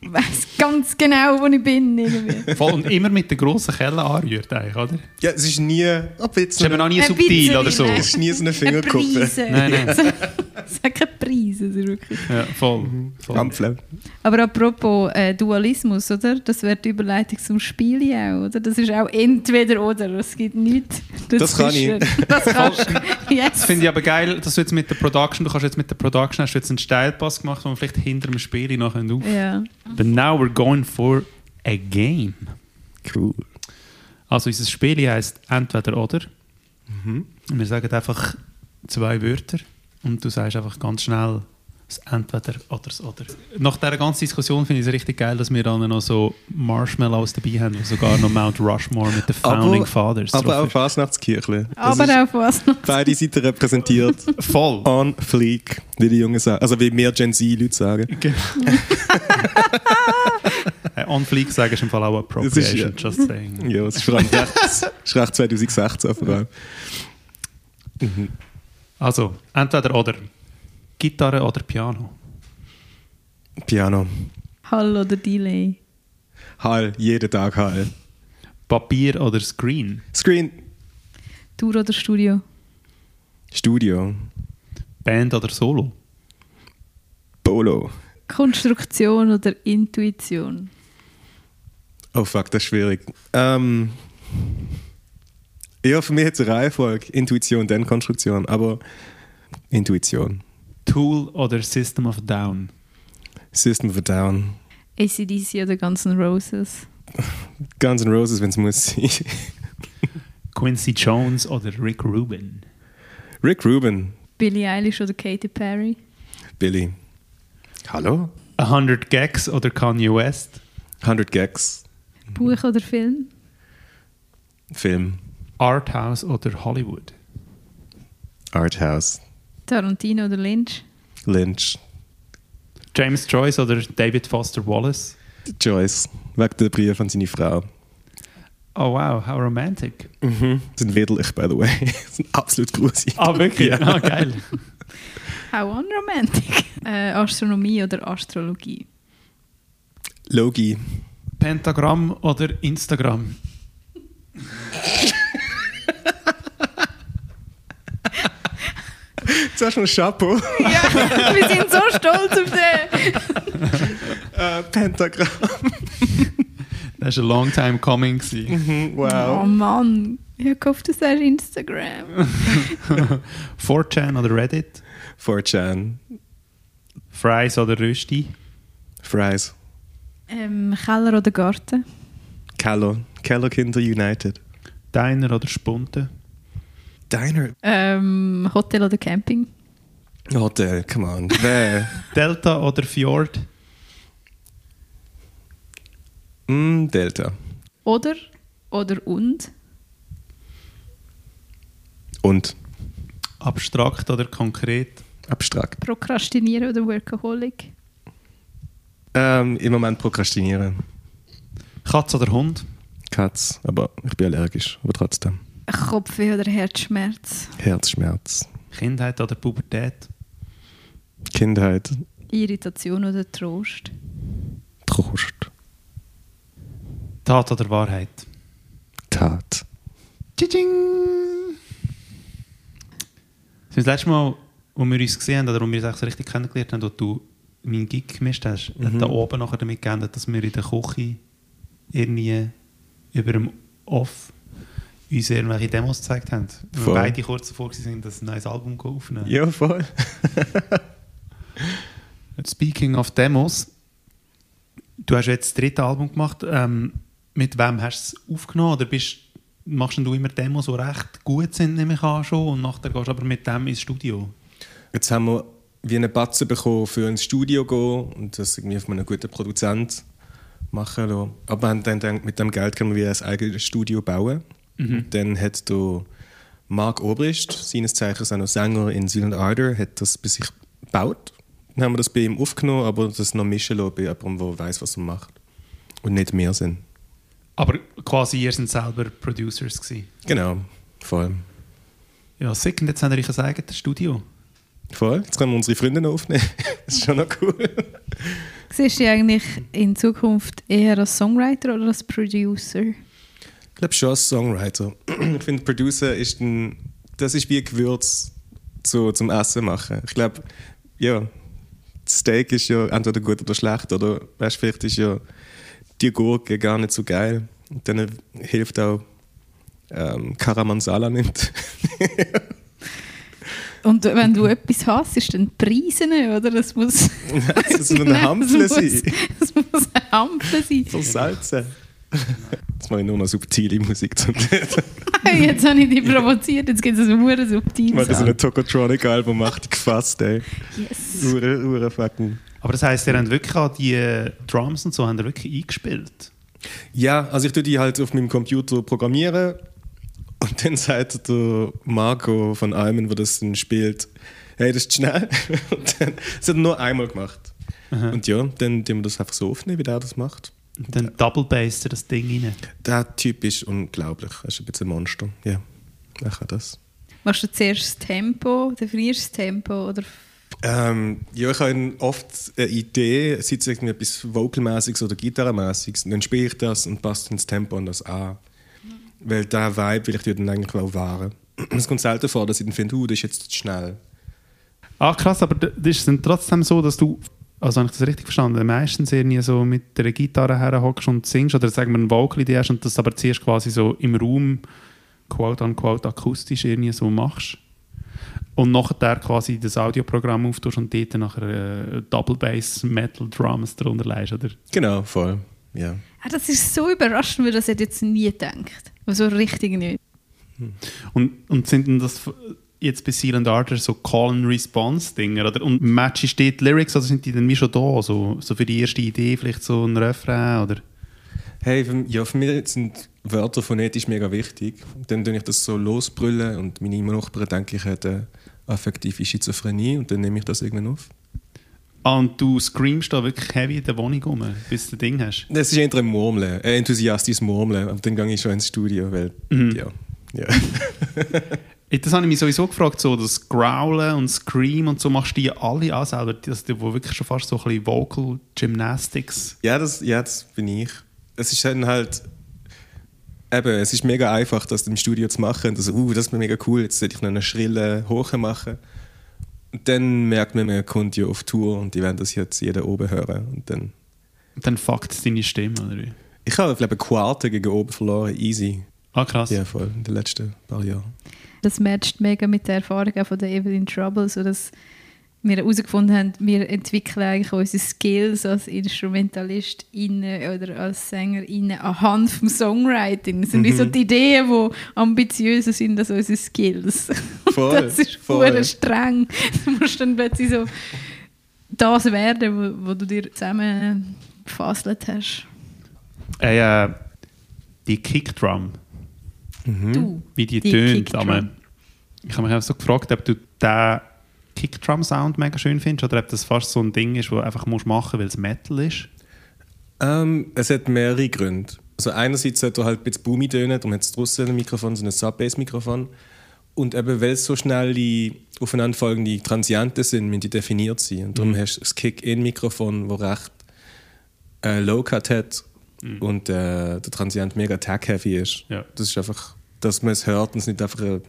ich weiß ganz genau, wo ich bin. Irgendwie. Voll, und immer mit der grossen Kelle anrührt, eigentlich, oder? Ja, es ist nie. Ab Das ist eben auch nie Ein subtil bisschen, oder so. ne? Es ist nie so eine Fingerkuppe. Nein, nein. Es hat keine Preise, es ist wirklich. Ja, voll. voll. Ampfle. Aber apropos äh, Dualismus, oder? Das wäre die Überleitung zum Spiel auch, oder? Das ist auch entweder oder. Es gibt nichts Das kann ich. Das. Yes. Das finde ich aber geil, dass du jetzt mit der Production, du kannst jetzt mit der Production, hast du jetzt einen Steilpass gemacht, den wir vielleicht hinter dem Spiel noch auf. Ja. But now we're going for a game. Cool. Also unser Spiel heisst entweder oder. Und wir sagen einfach zwei Wörter und du sagst einfach ganz schnell das entweder oder das oder. Nach dieser ganzen Diskussion finde ich es richtig geil, dass wir dann noch so Marshmallows dabei haben, wo sogar noch Mount Rushmore mit den Founding Aber, Fathers aber auch. Fasnachtskirche. Aber auch noch. beide Seiten repräsentiert. Voll. On fleek, wie die Jungen sagen. Also wie mehr Gen Z-Leute sagen. Äh, On Fleek sagen ist im Fall auch Das ist Appropriation, ja- just saying. Ja, es ist vor allem recht, ist recht 2016 vor allem. Also, entweder oder. Gitarre oder Piano. Piano. Hall oder Delay. Hall, jeden Tag Hall. Papier oder Screen. Screen, Tour oder Studio. Studio, Band oder Solo. Polo. Konstruktion oder Intuition. Oh fuck, das ist schwierig. Ähm, ja, für mich hat es eine Reihenfolge. Intuition, dann Konstruktion. Aber Intuition. Tool oder System of a Down. System of a Down. ACDC oder Guns N' Roses. Guns N' Roses, wenn es muss sein. Quincy Jones oder Rick Rubin? Rick Rubin, Billie Eilish oder Katy Perry? Billy. Hallo? 100 Gags oder Kanye West? 100 Gags, Buch oder Film? Film, Arthouse oder Hollywood? Arthouse, Tarantino oder Lynch? Lynch, James Joyce oder David Foster Wallace? Joyce, wegen der Brief an seine Frau. Oh wow, how romantic. Mhm. Sind widerlich, by the way. sind absolut grusig. Ah, wirklich? Ja. Ah, geil. How unromantic. äh, Astronomie oder Astrologie? Logi, Pentagramm oder Instagram? Zuerst mal Chapeau. Ja, wir sind so stolz auf den. äh, Pentagramm. Das war ein long time coming. Mhm, Oh wow. Mann, ich habe gehofft, du sagst Instagram. 4chan oder Reddit? 4chan, Fries oder Rösti? Fries, Ähm, Keller oder Garten? Kello, Kello Kinder United. Diner oder Spunte? Diner, Ähm, Hotel oder Camping? Hotel, come on. Wer? Delta oder Fjord? mm, Delta. Oder? Oder und? Und Abstrakt oder konkret? abstrakt. Prokrastinieren oder Workaholic? Ähm, Im Moment prokrastinieren. Katz oder Hund? Katz, aber ich bin allergisch, aber trotzdem. Kopfweh oder Herzschmerz? Herzschmerz. Kindheit oder Pubertät? Kindheit, Irritation oder Trost? Trost, Tat oder Wahrheit? Tat. Tsching! Das letzte Mal, wo wir uns gesehen haben, oder wo wir uns eigentlich so richtig kennengelernt haben, wo du meinen Gig gemischt hast, hat Mhm. da oben nachher damit geändert, dass wir in der Küche irgendwie über dem Off uns irgendwelche Demos gezeigt haben. Voll. beide kurz davor waren, dass ein neues Album aufnehmen. Ja, voll. Speaking of Demos, du hast jetzt das dritte Album gemacht. Ähm, mit wem hast du es aufgenommen? Oder bist, machst du immer Demos, die recht gut sind, nehme ich an schon, und nachher gehst du aber mit dem ins Studio? Jetzt haben wir wie einen Batzen bekommen für ins Studio gehen und das irgendwie von einem guten Produzent machen. Da. Aber wir haben dann gedacht, mit dem Geld können wir ein eigenes Studio bauen. Und Dann hat da Marc Obrist, seines Zeichens auch noch Sänger in Silent Ardor, hat das bei sich gebaut. Dann haben wir das bei ihm aufgenommen, aber das noch mischen lassen bei jemandem, der weiß, was er macht. Und nicht mehr sind. Aber quasi ihr sind selber Producers gewesen. Genau, voll. Ja, sick. Und jetzt haben wir euch ein eigenes Studio. Voll. Jetzt können wir unsere Freunde noch aufnehmen. das ist schon noch cool. Siehst du dich eigentlich in Zukunft eher als Songwriter oder als Producer? Ich glaube schon als Songwriter. Ich finde, Producer ist ein, das ist wie ein Gewürz zu, zum Essen machen. Ich glaube, ja, Steak ist ja entweder gut oder schlecht oder weißt, vielleicht ist ja die Gurke gar nicht so geil. Und dann hilft auch ähm, Karamanzala nicht. Und wenn du etwas hast, ist dann die Preise nicht, oder? Das muss, das muss eine Hampfle sein. das muss eine Hampfle sein. Versalzen. Jetzt mache ich nur noch subtile Musik zum Jetzt habe ich dich provoziert, jetzt gibt es ein hure Weil subtiles das ein Tokotronic-Album macht, gefasst, ey. Yes. Ure, ure fucking. Aber das heisst, ihr habt wirklich auch die äh, Drums und so habt ihr wirklich eingespielt? Ja, also ich tue die halt auf meinem Computer programmieren und dann sagt der Marco von Almen, der das dann spielt, hey, das ist schnell. Und dann, das hat er nur einmal gemacht. Und ja, dann tun wir das einfach so aufnehmen, wie der das macht. Und dann Double Bass das Ding rein. Der Typ ist unglaublich. Er ist ein bisschen ein Monster. Ja, er kann das. Machst du zuerst das Tempo, definierst das Tempo oder Ähm, ja, ich habe oft eine Idee, sei es irgendwie etwas Vocalmäßiges oder Gitarrenmäßiges, und dann spiele ich das und passe ins Tempo an das an. Weil der Vibe will ich dann eigentlich auch wahren. Es kommt selten vor, dass ich dann finde, uh, das ist jetzt zu schnell. Ah, krass, aber das ist dann trotzdem so, dass du, also habe ich das richtig verstanden, meistens irgendwie so mit der Gitarre herhockst und singst oder sagen wir ein Vocal hast und das aber zuerst quasi so im Raum, quote unquote, akustisch irgendwie so machst. Und nachher quasi das Audioprogramm auftust und dort nachher äh, Double Bass Metal Drums drunter leist, oder? Genau, voll. Ja. Ah, das ist so überraschend, weil das hätte jetzt nie gedacht. Also richtig nicht. Und, und sind denn das jetzt bei Silent Ardor so Call-and-Response-Dinger? Oder? Und matchst du die Lyrics oder sind die dann wie schon da? So, so für die erste Idee vielleicht so ein Refrain? Oder? Hey, für, ja, für mich sind Wörter phonetisch mega wichtig. Dann tue ich das so losbrüllen und meine Nachbarn denken, ich hätte affektive Schizophrenie und dann nehme ich das irgendwann auf. Ah, und du screamst da wirklich heavy in der Wohnung rum, bis du das Ding hast? Das ist eher ein Murmeln, ein enthusiastisches Murmeln. Und dann gehe ich schon ins Studio, weil, ja. ja. Ey, Das habe ich mich sowieso gefragt, so das Growlen und Scream und so machst du die alle an selber, das, wo wirklich schon fast so ein bisschen Vocal Gymnastics. Ja, das, ja, das bin ich. Es ist dann halt. Eben, es ist mega einfach, das im Studio zu machen. Also, uh, das ist mir mega cool, jetzt sollte ich noch eine schrille Hoche machen. Und dann merkt man, man kommt ja auf Tour und die werden das jetzt jeder oben hören. Und dann. Dann fuckt es deine Stimme, oder wie? Ich habe, glaube ich, eine Quarte gegen oben verloren, easy. Ah, krass. Ja, voll, in den letzten paar Jahren. Das matcht mega mit der Erfahrung auch von der Evelyn Trouble, so dass wir herausgefunden haben, wir entwickeln eigentlich unsere Skills als Instrumentalist oder als Sänger anhand vom Songwriting. Das sind wie so die Ideen, die ambitiöser sind als unsere Skills. Voll, das ist voll. streng. Du musst dann plötzlich so das werden, wo, wo du dir zusammen gefasselt hast. Ey, äh, die Kickdrum, Du. wie die, Die tönt. Ich habe mich auch so gefragt, ob du den Kickdrum-Sound mega schön findest oder ob das fast so ein Ding ist, das du einfach musst machen weil es Metal ist. Ähm, es hat mehrere Gründe. Also einerseits sollte er halt ein bisschen boomy tönen, darum hat es draussen ein Mikrofon, so ein Sub-Bass-Mikrofon. Und eben, weil es so schnell die aufeinanderfolgende Transienten sind, müssen die definiert sein. Und darum Mhm. hast du das Kick-In-Mikrofon, das recht äh, Low-Cut hat und äh, der Transient mega tag-heavy ist. Mhm. Ja. Das ist einfach, dass man es hört und es nicht einfach ein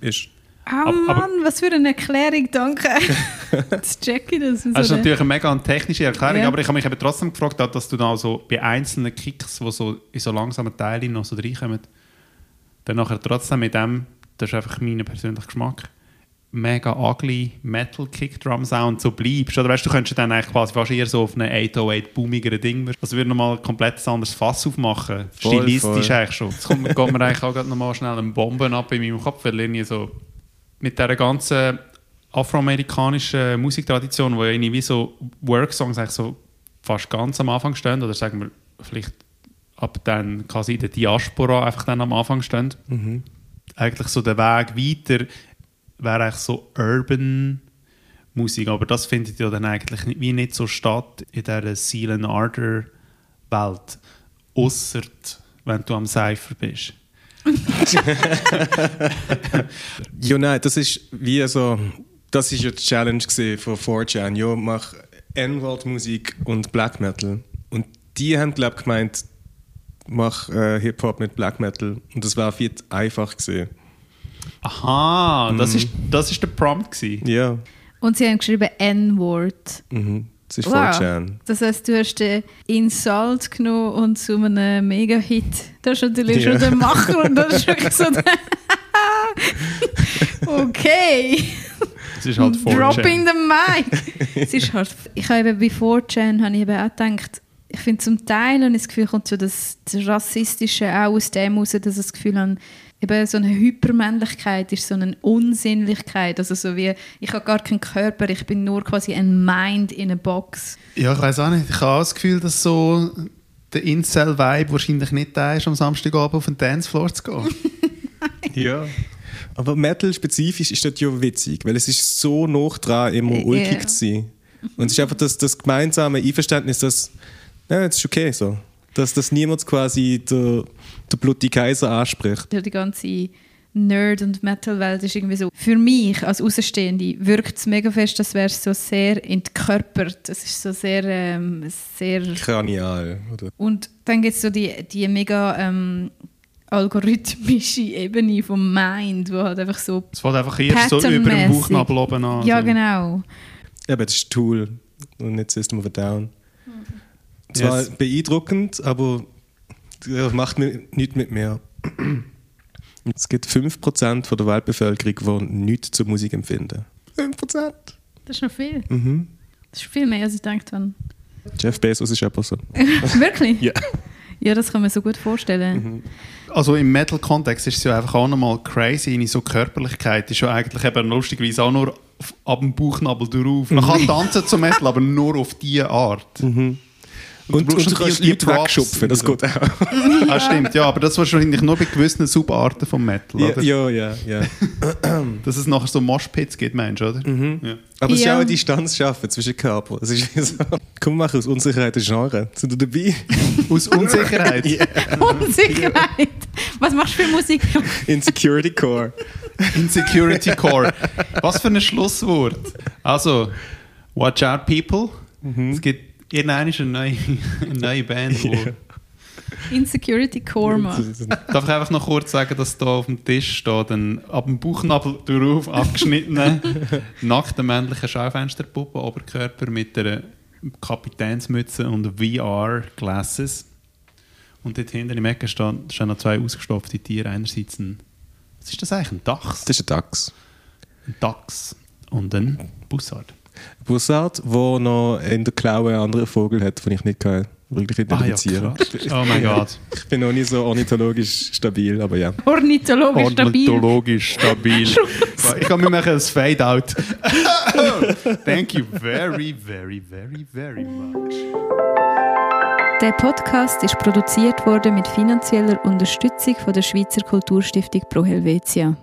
ist. Oh Aber- aber- Mann, was für eine Erklärung, danke. Jetzt check ich das. Das ist So natürlich eine mega technische Erklärung, Ja. aber ich habe mich eben trotzdem gefragt, dass du dann so bei einzelnen Kicks, die so in so langsamen Teilen noch so reinkommen, dann nachher trotzdem mit dem, das ist einfach mein persönlicher Geschmack, mega ugly Metal Kick Drum Sound so bleibst. Oder weißt du, du könntest dann eigentlich quasi fast eher so auf einem 808 boomigeren Ding, also würde nochmal ein komplett anderes Fass aufmachen. Voll, Stilistisch voll. eigentlich schon. Jetzt kommt, geht mir eigentlich auch nochmal schnell eine Bombe ab in meinem Kopf, weil irgendwie so mit dieser ganzen afroamerikanischen Musiktradition, wo ja irgendwie wie so Worksongs eigentlich so fast ganz am Anfang stehen, oder sagen wir vielleicht ab dann quasi in der Diaspora einfach dann am Anfang stehen. Eigentlich so der Weg weiter wäre eigentlich so Urban Musik, aber das findet ja dann eigentlich nicht, wie nicht so statt in dieser Silent Ardor Welt, ausser wenn du am Cypher bist. Ja, nein, das ist wie so, das ist ja die Challenge von 4chan. Ja, mach N-Wort-Musik und Black Metal. Und die haben, glaube ich, gemeint, mach äh, Hip-Hop mit Black Metal. Und das war viel einfach gewesen. Aha, das, ist, das ist der Prompt gewesen. Ja, Und sie haben geschrieben N-Wort. mhm. das ist Wow. 4chan. Das heisst, du hast den Insult genommen und zu einem Mega-Hit. Das ist natürlich Ja. schon der Macher und das ist wirklich so der Okay, Es ist halt 4chan. dropping the mic. es ist halt, ich habe eben bei 4chan habe ich eben auch gedacht, ich finde zum Teil und das Gefühl kommt so das, das Rassistische auch aus dem raus, dass ich das Gefühl habe, eben so eine Hypermännlichkeit ist so eine Unsinnlichkeit, also so wie, ich habe gar keinen Körper, ich bin nur quasi ein Mind in a Box. Ja, ich weiß auch nicht. Ich habe auch das Gefühl, dass so der Incel-Vibe wahrscheinlich nicht da ist, am Samstagabend auf den Dancefloor zu gehen. Ja. Aber Metal spezifisch ist das ja witzig, weil es ist so noch dran, immer Ja. ulkig zu sein. Und es ist einfach das, das gemeinsame Einverständnis, dass, ja, es ist okay so. Dass, dass niemand quasi der, der blutige Kaiser anspricht. Ja, die ganze Nerd- und Metal-Welt ist irgendwie so, für mich als Außenstehende wirkt es mega fest, als wäre es so sehr entkörpert. Es ist so sehr, ähm, sehr... Kranial. Oder? Und dann gibt es so die, die mega ähm, algorithmische Ebene vom Mind, wo halt einfach so... Es fällt einfach erst so über dem. Bauchnabel oben an. Ja, so. genau. Eben, das ist Tool und nicht System of a Down. Zwar Yes. beeindruckend, aber das macht mir nichts mit mir. Es gibt 5% von der Weltbevölkerung, die nichts zur Musik empfinden. 5%? Das ist noch viel. Mhm. Das ist viel mehr, als ich gedacht habe. Jeff Bezos ist einfach so. Wirklich? Ja. Ja, das kann man so gut vorstellen. Mhm. Also im Metal-Kontext ist es ja einfach auch nochmal crazy. In so Körperlichkeit ist ja eigentlich eben lustigerweise auch nur auf- ab dem Bauchnabel drauf. Man kann tanzen zum Metal, aber nur auf diese Art. Und, du und, kannst die wegschupfen, das geht auch. Ah, stimmt, ja, aber das wahrscheinlich nur bei gewissen Subarten vom Metal, Ja, oder? ja, ja. ja. Dass es nachher so Moshpits gibt, meinst du, oder? Ja. Aber es ist Ja. auch eine Distanz schaffen zwischen Körper. Es ist so, komm, mach aus Unsicherheit ein Genre. Sind du dabei? Aus Unsicherheit. Unsicherheit. Was machst du für Musik? Insecurity Core. Insecurity Core. Was für ein Schlusswort. Also, watch out, people. Es gibt irgendwann eine neue, eine neue Band, wo... Insecurity Core, Mann. Darf ich einfach noch kurz sagen, dass da auf dem Tisch steht ein ab dem Bauchnabel darauf abgeschnittene, nackte männliche Schaufensterpuppe, Oberkörper mit einer Kapitänsmütze und VR-Glasses. Und dort hinten im Ecke stehen, stehen noch zwei ausgestopfte Tiere. Einerseits ein, was ist das eigentlich? Ein Dachs, Das ist ein Dachs. ein Dachs und ein Bussard. Bussard, der noch in der Klaue einen anderen Vogel hat, den ich nicht kann wirklich identifizieren krass. Oh mein Gott. Ich bin noch nicht so ornithologisch stabil, aber ja. Ornithologisch stabil. Ornithologisch stabil. ich kann mir machen ein Fade-out. Thank you very, very, very, very much. Der Podcast ist produziert worden mit finanzieller Unterstützung von der Schweizer Kulturstiftung Pro Helvetia.